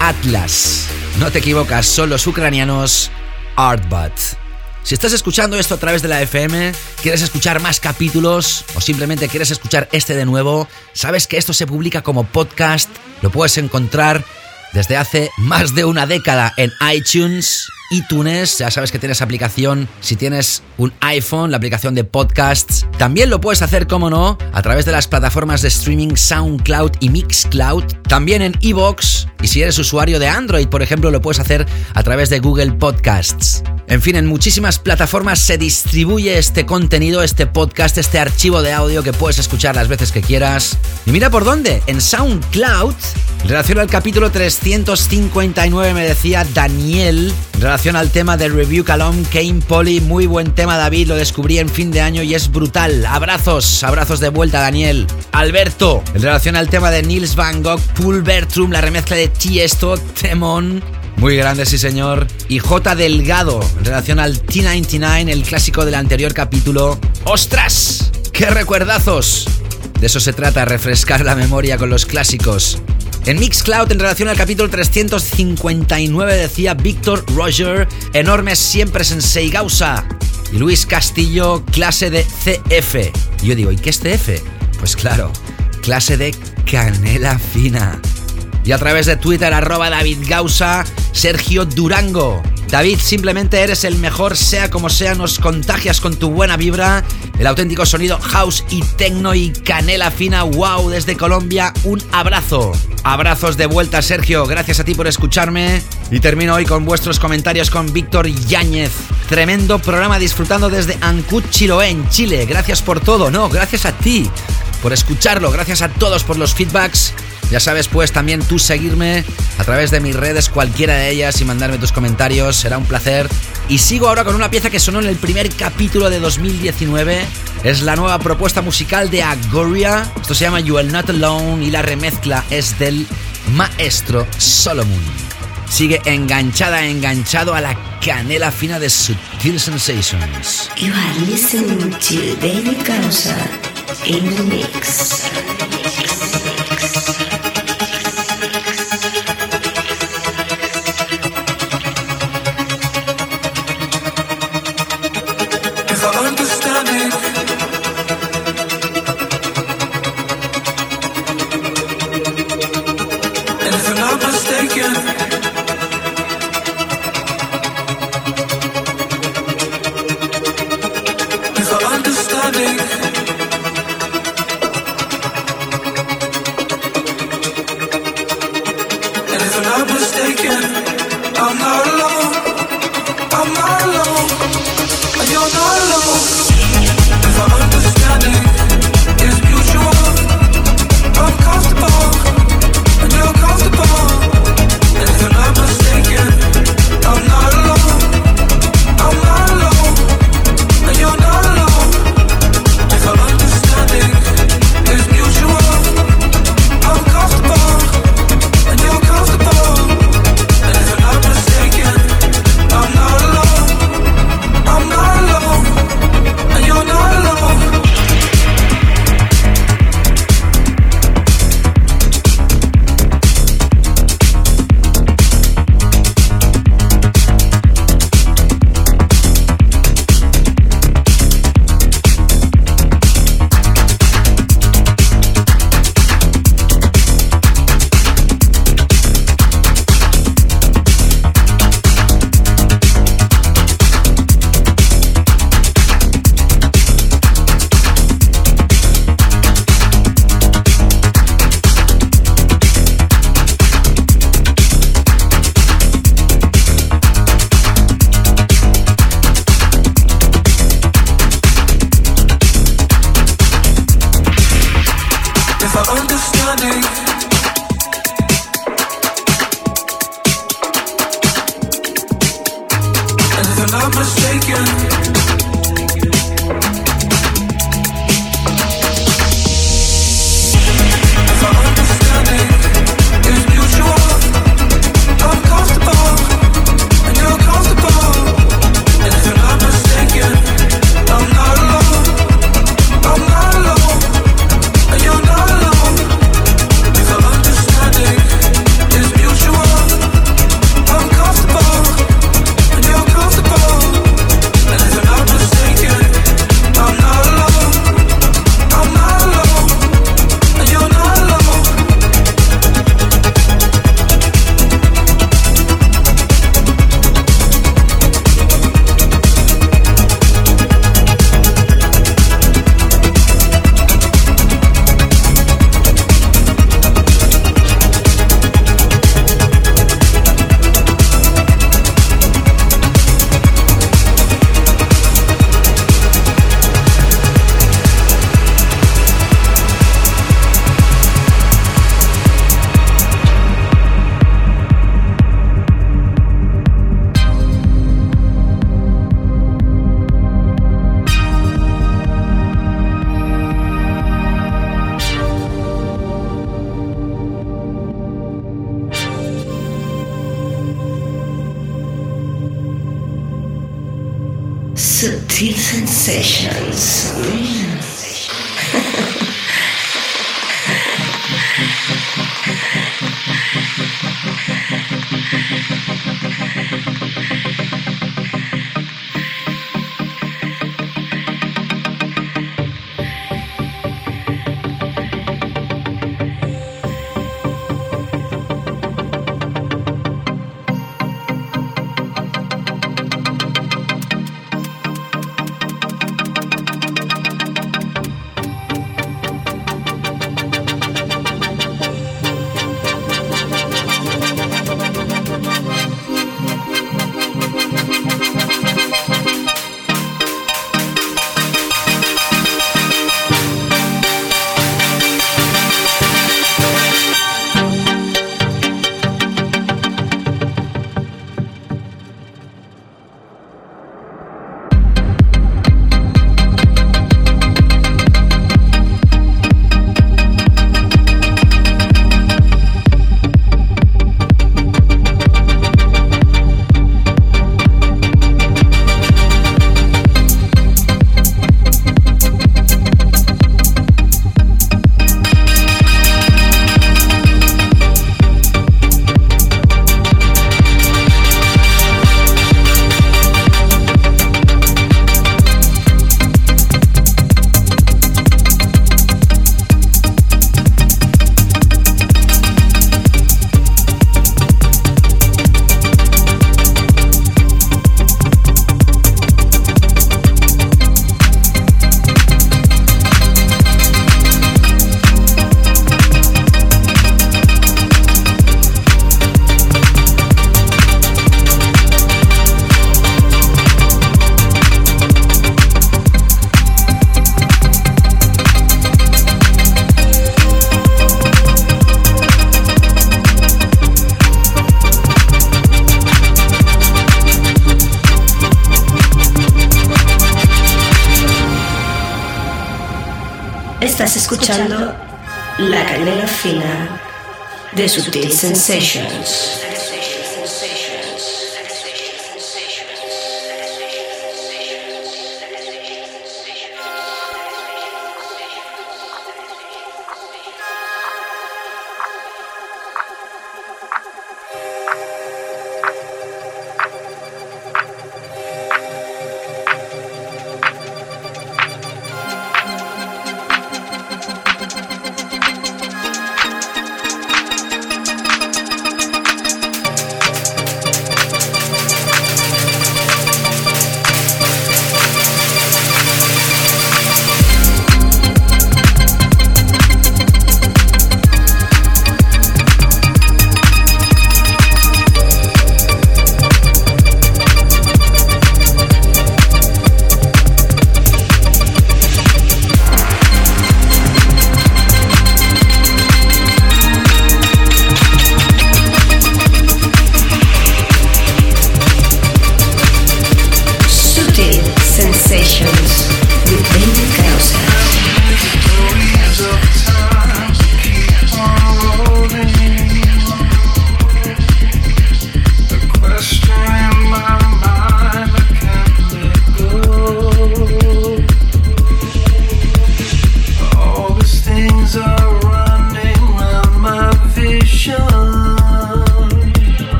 Atlas. No te equivocas, son los ucranianos Artbat. Si estás escuchando esto a través de la FM, quieres escuchar más capítulos o simplemente quieres escuchar este de nuevo, sabes que esto se publica como podcast, lo puedes encontrar desde hace más de una década en iTunes, iTunes, ya sabes que tienes aplicación si tienes un iPhone, la aplicación de podcasts. También lo puedes hacer, como no, a través de las plataformas de streaming SoundCloud y Mixcloud. También en Evox. Y si eres usuario de Android, por ejemplo, lo puedes hacer a través de Google Podcasts. En fin, en muchísimas plataformas se distribuye este contenido, este podcast, este archivo de audio que puedes escuchar las veces que quieras. Y mira por dónde, en SoundCloud, en relación al capítulo 359 me decía Daniel, en relación al tema de Review Calom, Kane Polly, muy buen tema David, lo descubrí en fin de año y es brutal. Abrazos, abrazos de vuelta Daniel. Alberto, en relación al tema de Nils Van Gogh, Pool Bertrum, la remezcla de Tiesto, Temon, muy grande, sí señor. Y J. Delgado, en relación al T99, el clásico del anterior capítulo. ¡Ostras! ¡Qué recuerdazos! De eso se trata, refrescar la memoria con los clásicos. En Mixcloud, en relación al capítulo 359, decía Víctor Roger, enormes siempre Sensei Gausa. Y Luis Castillo, clase de CF. Y yo digo, ¿y qué es CF? Pues claro, clase de canela fina y a través de Twitter arroba David Gausa, Sergio Durango. David, simplemente eres el mejor, sea como sea, nos contagias con tu buena vibra, el auténtico sonido house y techno y canela fina, wow, desde Colombia, un abrazo. Abrazos de vuelta, Sergio, gracias a ti por escucharme. Y termino hoy con vuestros comentarios con Víctor Yáñez. Tremendo programa disfrutando desde Ancud, Chiloé, en Chile. Gracias por todo, no, gracias a ti por escucharlo, gracias a todos por los feedbacks. Ya sabes, pues también tú seguirme a través de mis redes, cualquiera de ellas, y mandarme tus comentarios, será un placer. Y sigo ahora con una pieza que sonó en el primer capítulo de 2019. Es la nueva propuesta musical de Agoria. Esto se llama You Are Not Alone y la remezcla es del maestro Solomon. Sigue enganchada, enganchado a la canela fina de Sutil Sensations. You are listening to David Gausa in the mix. I'm not alone. I'm not alone. You're not alone. Sensations.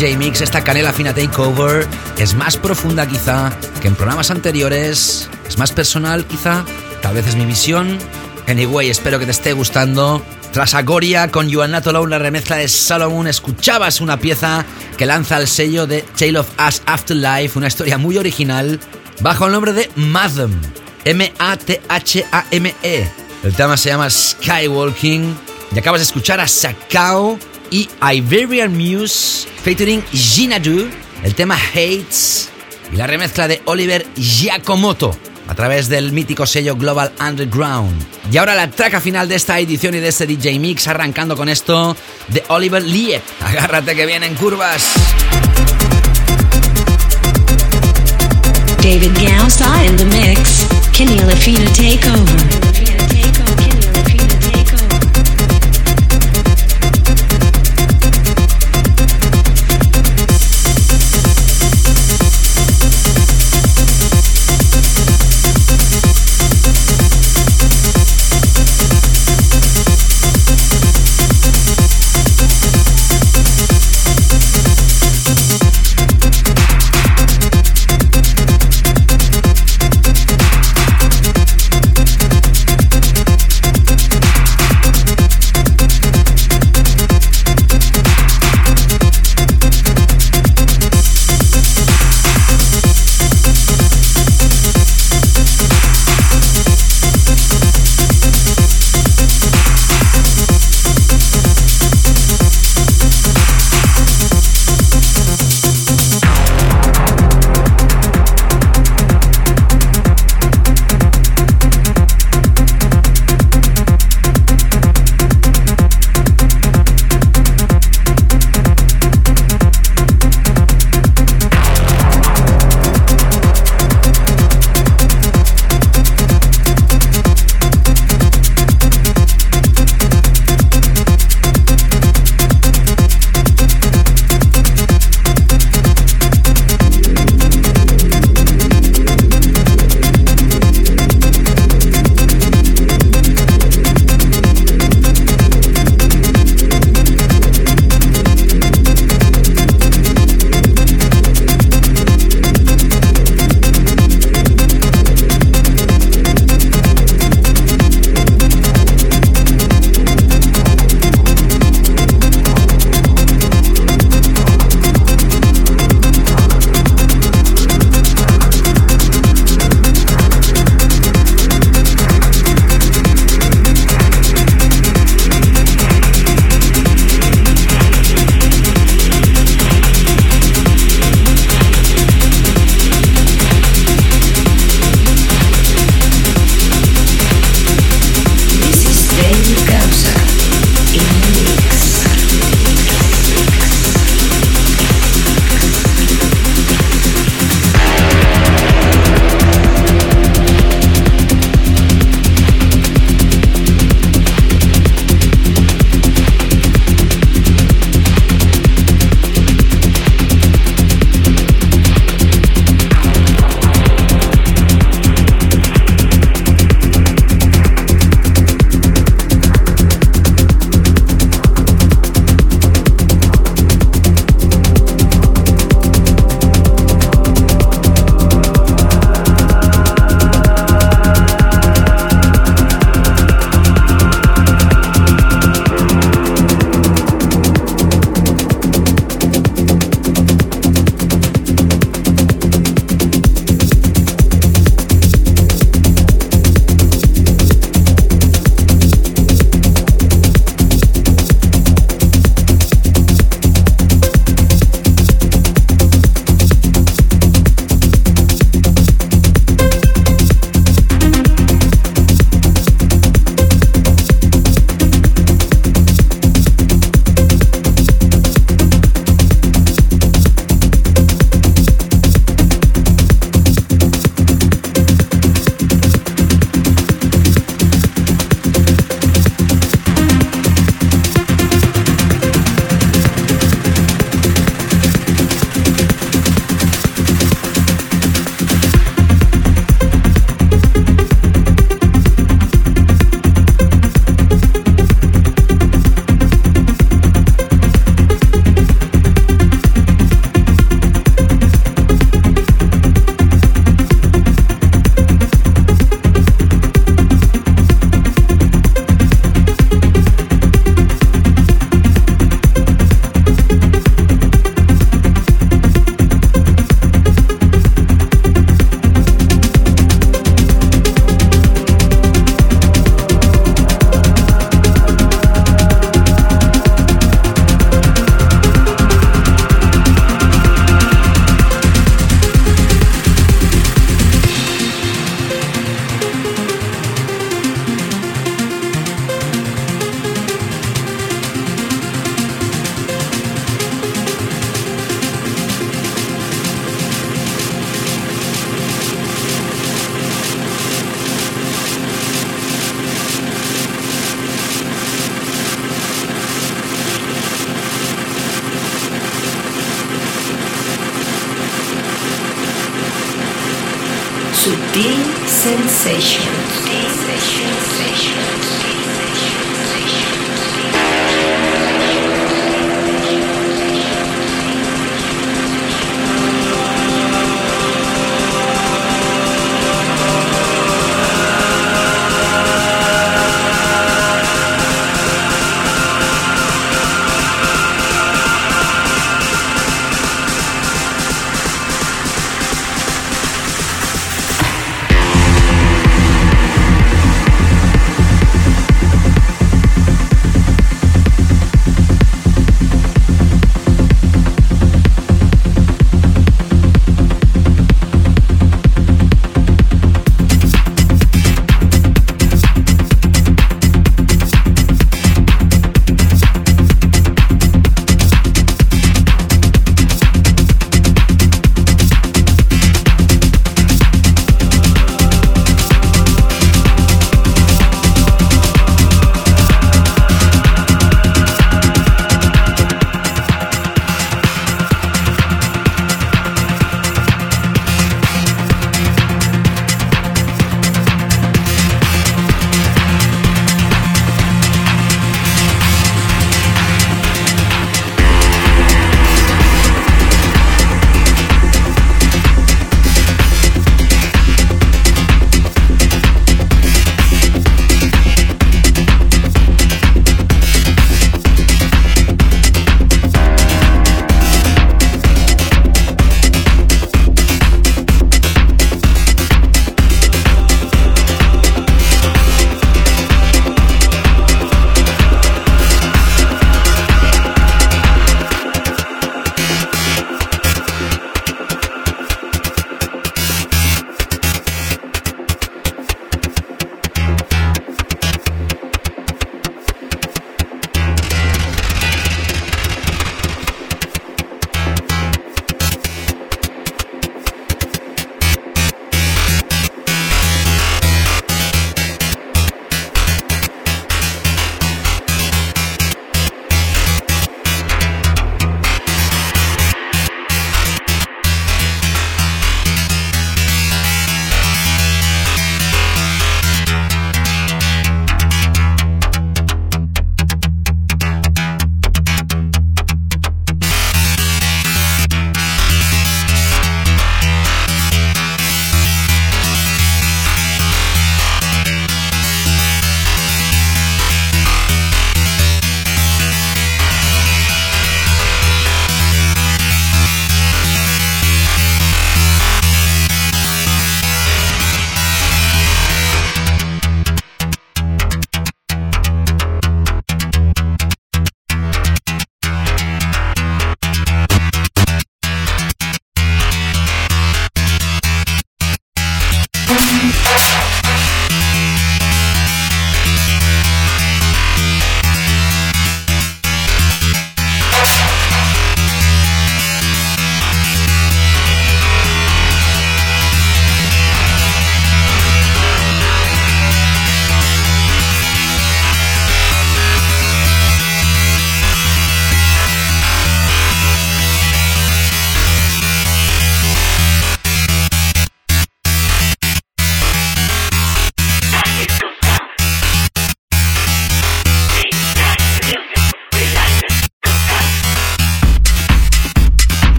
Que este DJ Mix, esta canela fina takeover, es más profunda quizá que en programas anteriores, es más personal quizá, tal vez es mi visión. Anyway, espero que te esté gustando. Tras Agoria con Not Alone, la remezcla de Solomon, escuchabas una pieza que lanza el sello de Tale of Us Afterlife, una historia muy original, bajo el nombre de Madam, M-A-T-H-A-M-E. El tema se llama Skywalking y acabas de escuchar a Sakao y Iberian Muse featuring Jinadu, el tema Hates y la remezcla de Oliver Giacomoto a través del mítico sello Global Underground. Y ahora la traca final de esta edición y de este DJ Mix, arrancando con esto de Oliver Liep. [laughs] Agárrate que vienen curvas. David in the mix. Kenny Lafina take over.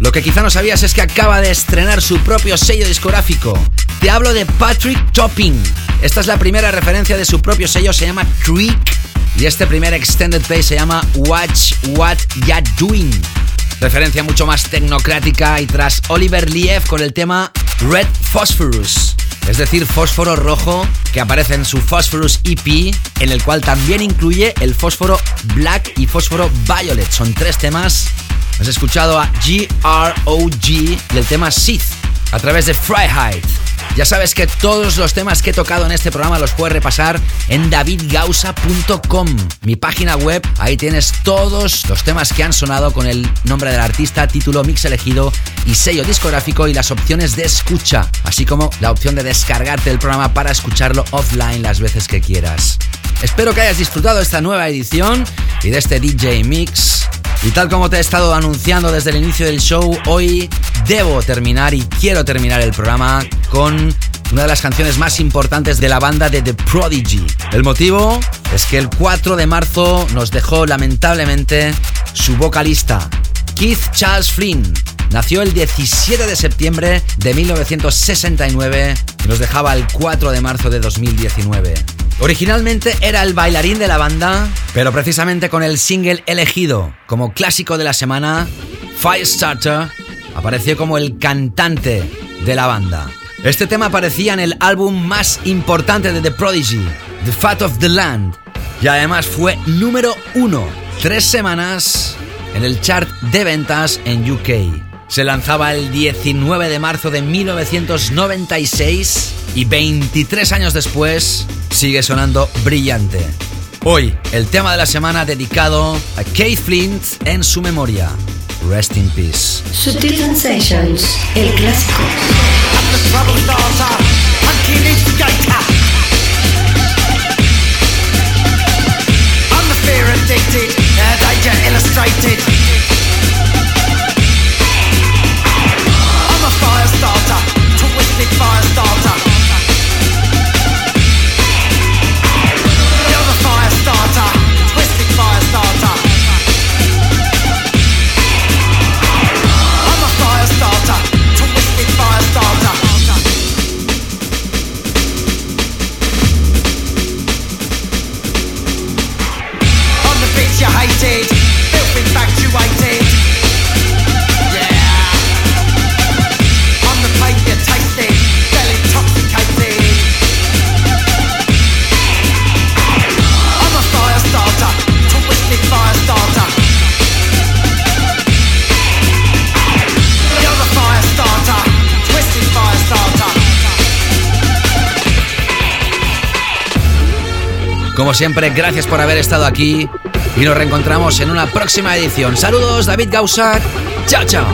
Lo que quizá no sabías es que acaba de estrenar su propio sello discográfico. Te hablo de Patrick Topping. Esta es la primera referencia de su propio sello, se llama Creek. Y este primer extended play se llama Watch What Ya Doing. Referencia mucho más tecnocrática y tras Oliver Liev con el tema Red Phosphorus es decir, fósforo rojo, que aparece en su Phosphorus EP, en el cual también incluye el fósforo Black y fósforo Violet. Son tres temas. Has escuchado a GROG y el tema Sith a través de Freiheit. Ya sabes que todos los temas que he tocado en este programa los puedes repasar en davidgausa.com, mi página web. Ahí tienes todos los temas que han sonado con el nombre del artista, título, mix elegido y sello discográfico y las opciones de escucha, así como la opción de descargarte el programa para escucharlo offline las veces que quieras. Espero que hayas disfrutado esta nueva edición y de este DJ Mix Y tal como te he estado anunciando desde el inicio del show, hoy debo terminar y quiero terminar el programa con una de las canciones más importantes de la banda de The Prodigy. El motivo es que el 4 de marzo nos dejó lamentablemente su vocalista, Keith Charles Flynn. Nació el 17 de septiembre de 1969 y nos dejaba el 4 de marzo de 2019. Originalmente era el bailarín de la banda, pero precisamente con el single elegido como clásico de la semana, Firestarter, apareció como el cantante de la banda. Este tema aparecía en el álbum más importante de The Prodigy, The Fat of the Land, y además fue número uno tres semanas en el chart de ventas en UK. Se lanzaba el 19 de marzo de 1996 y 23 años después sigue sonando brillante. Hoy, el tema de la semana dedicado a Keith Flint en su memoria. Rest in peace. Sutil Sensations, el clásico. I'm the fear addicted, uh, danger illustrated. Siempre, gracias por haber estado aquí y nos reencontramos en una próxima edición. Saludos, David Gaussac. Chao, chao.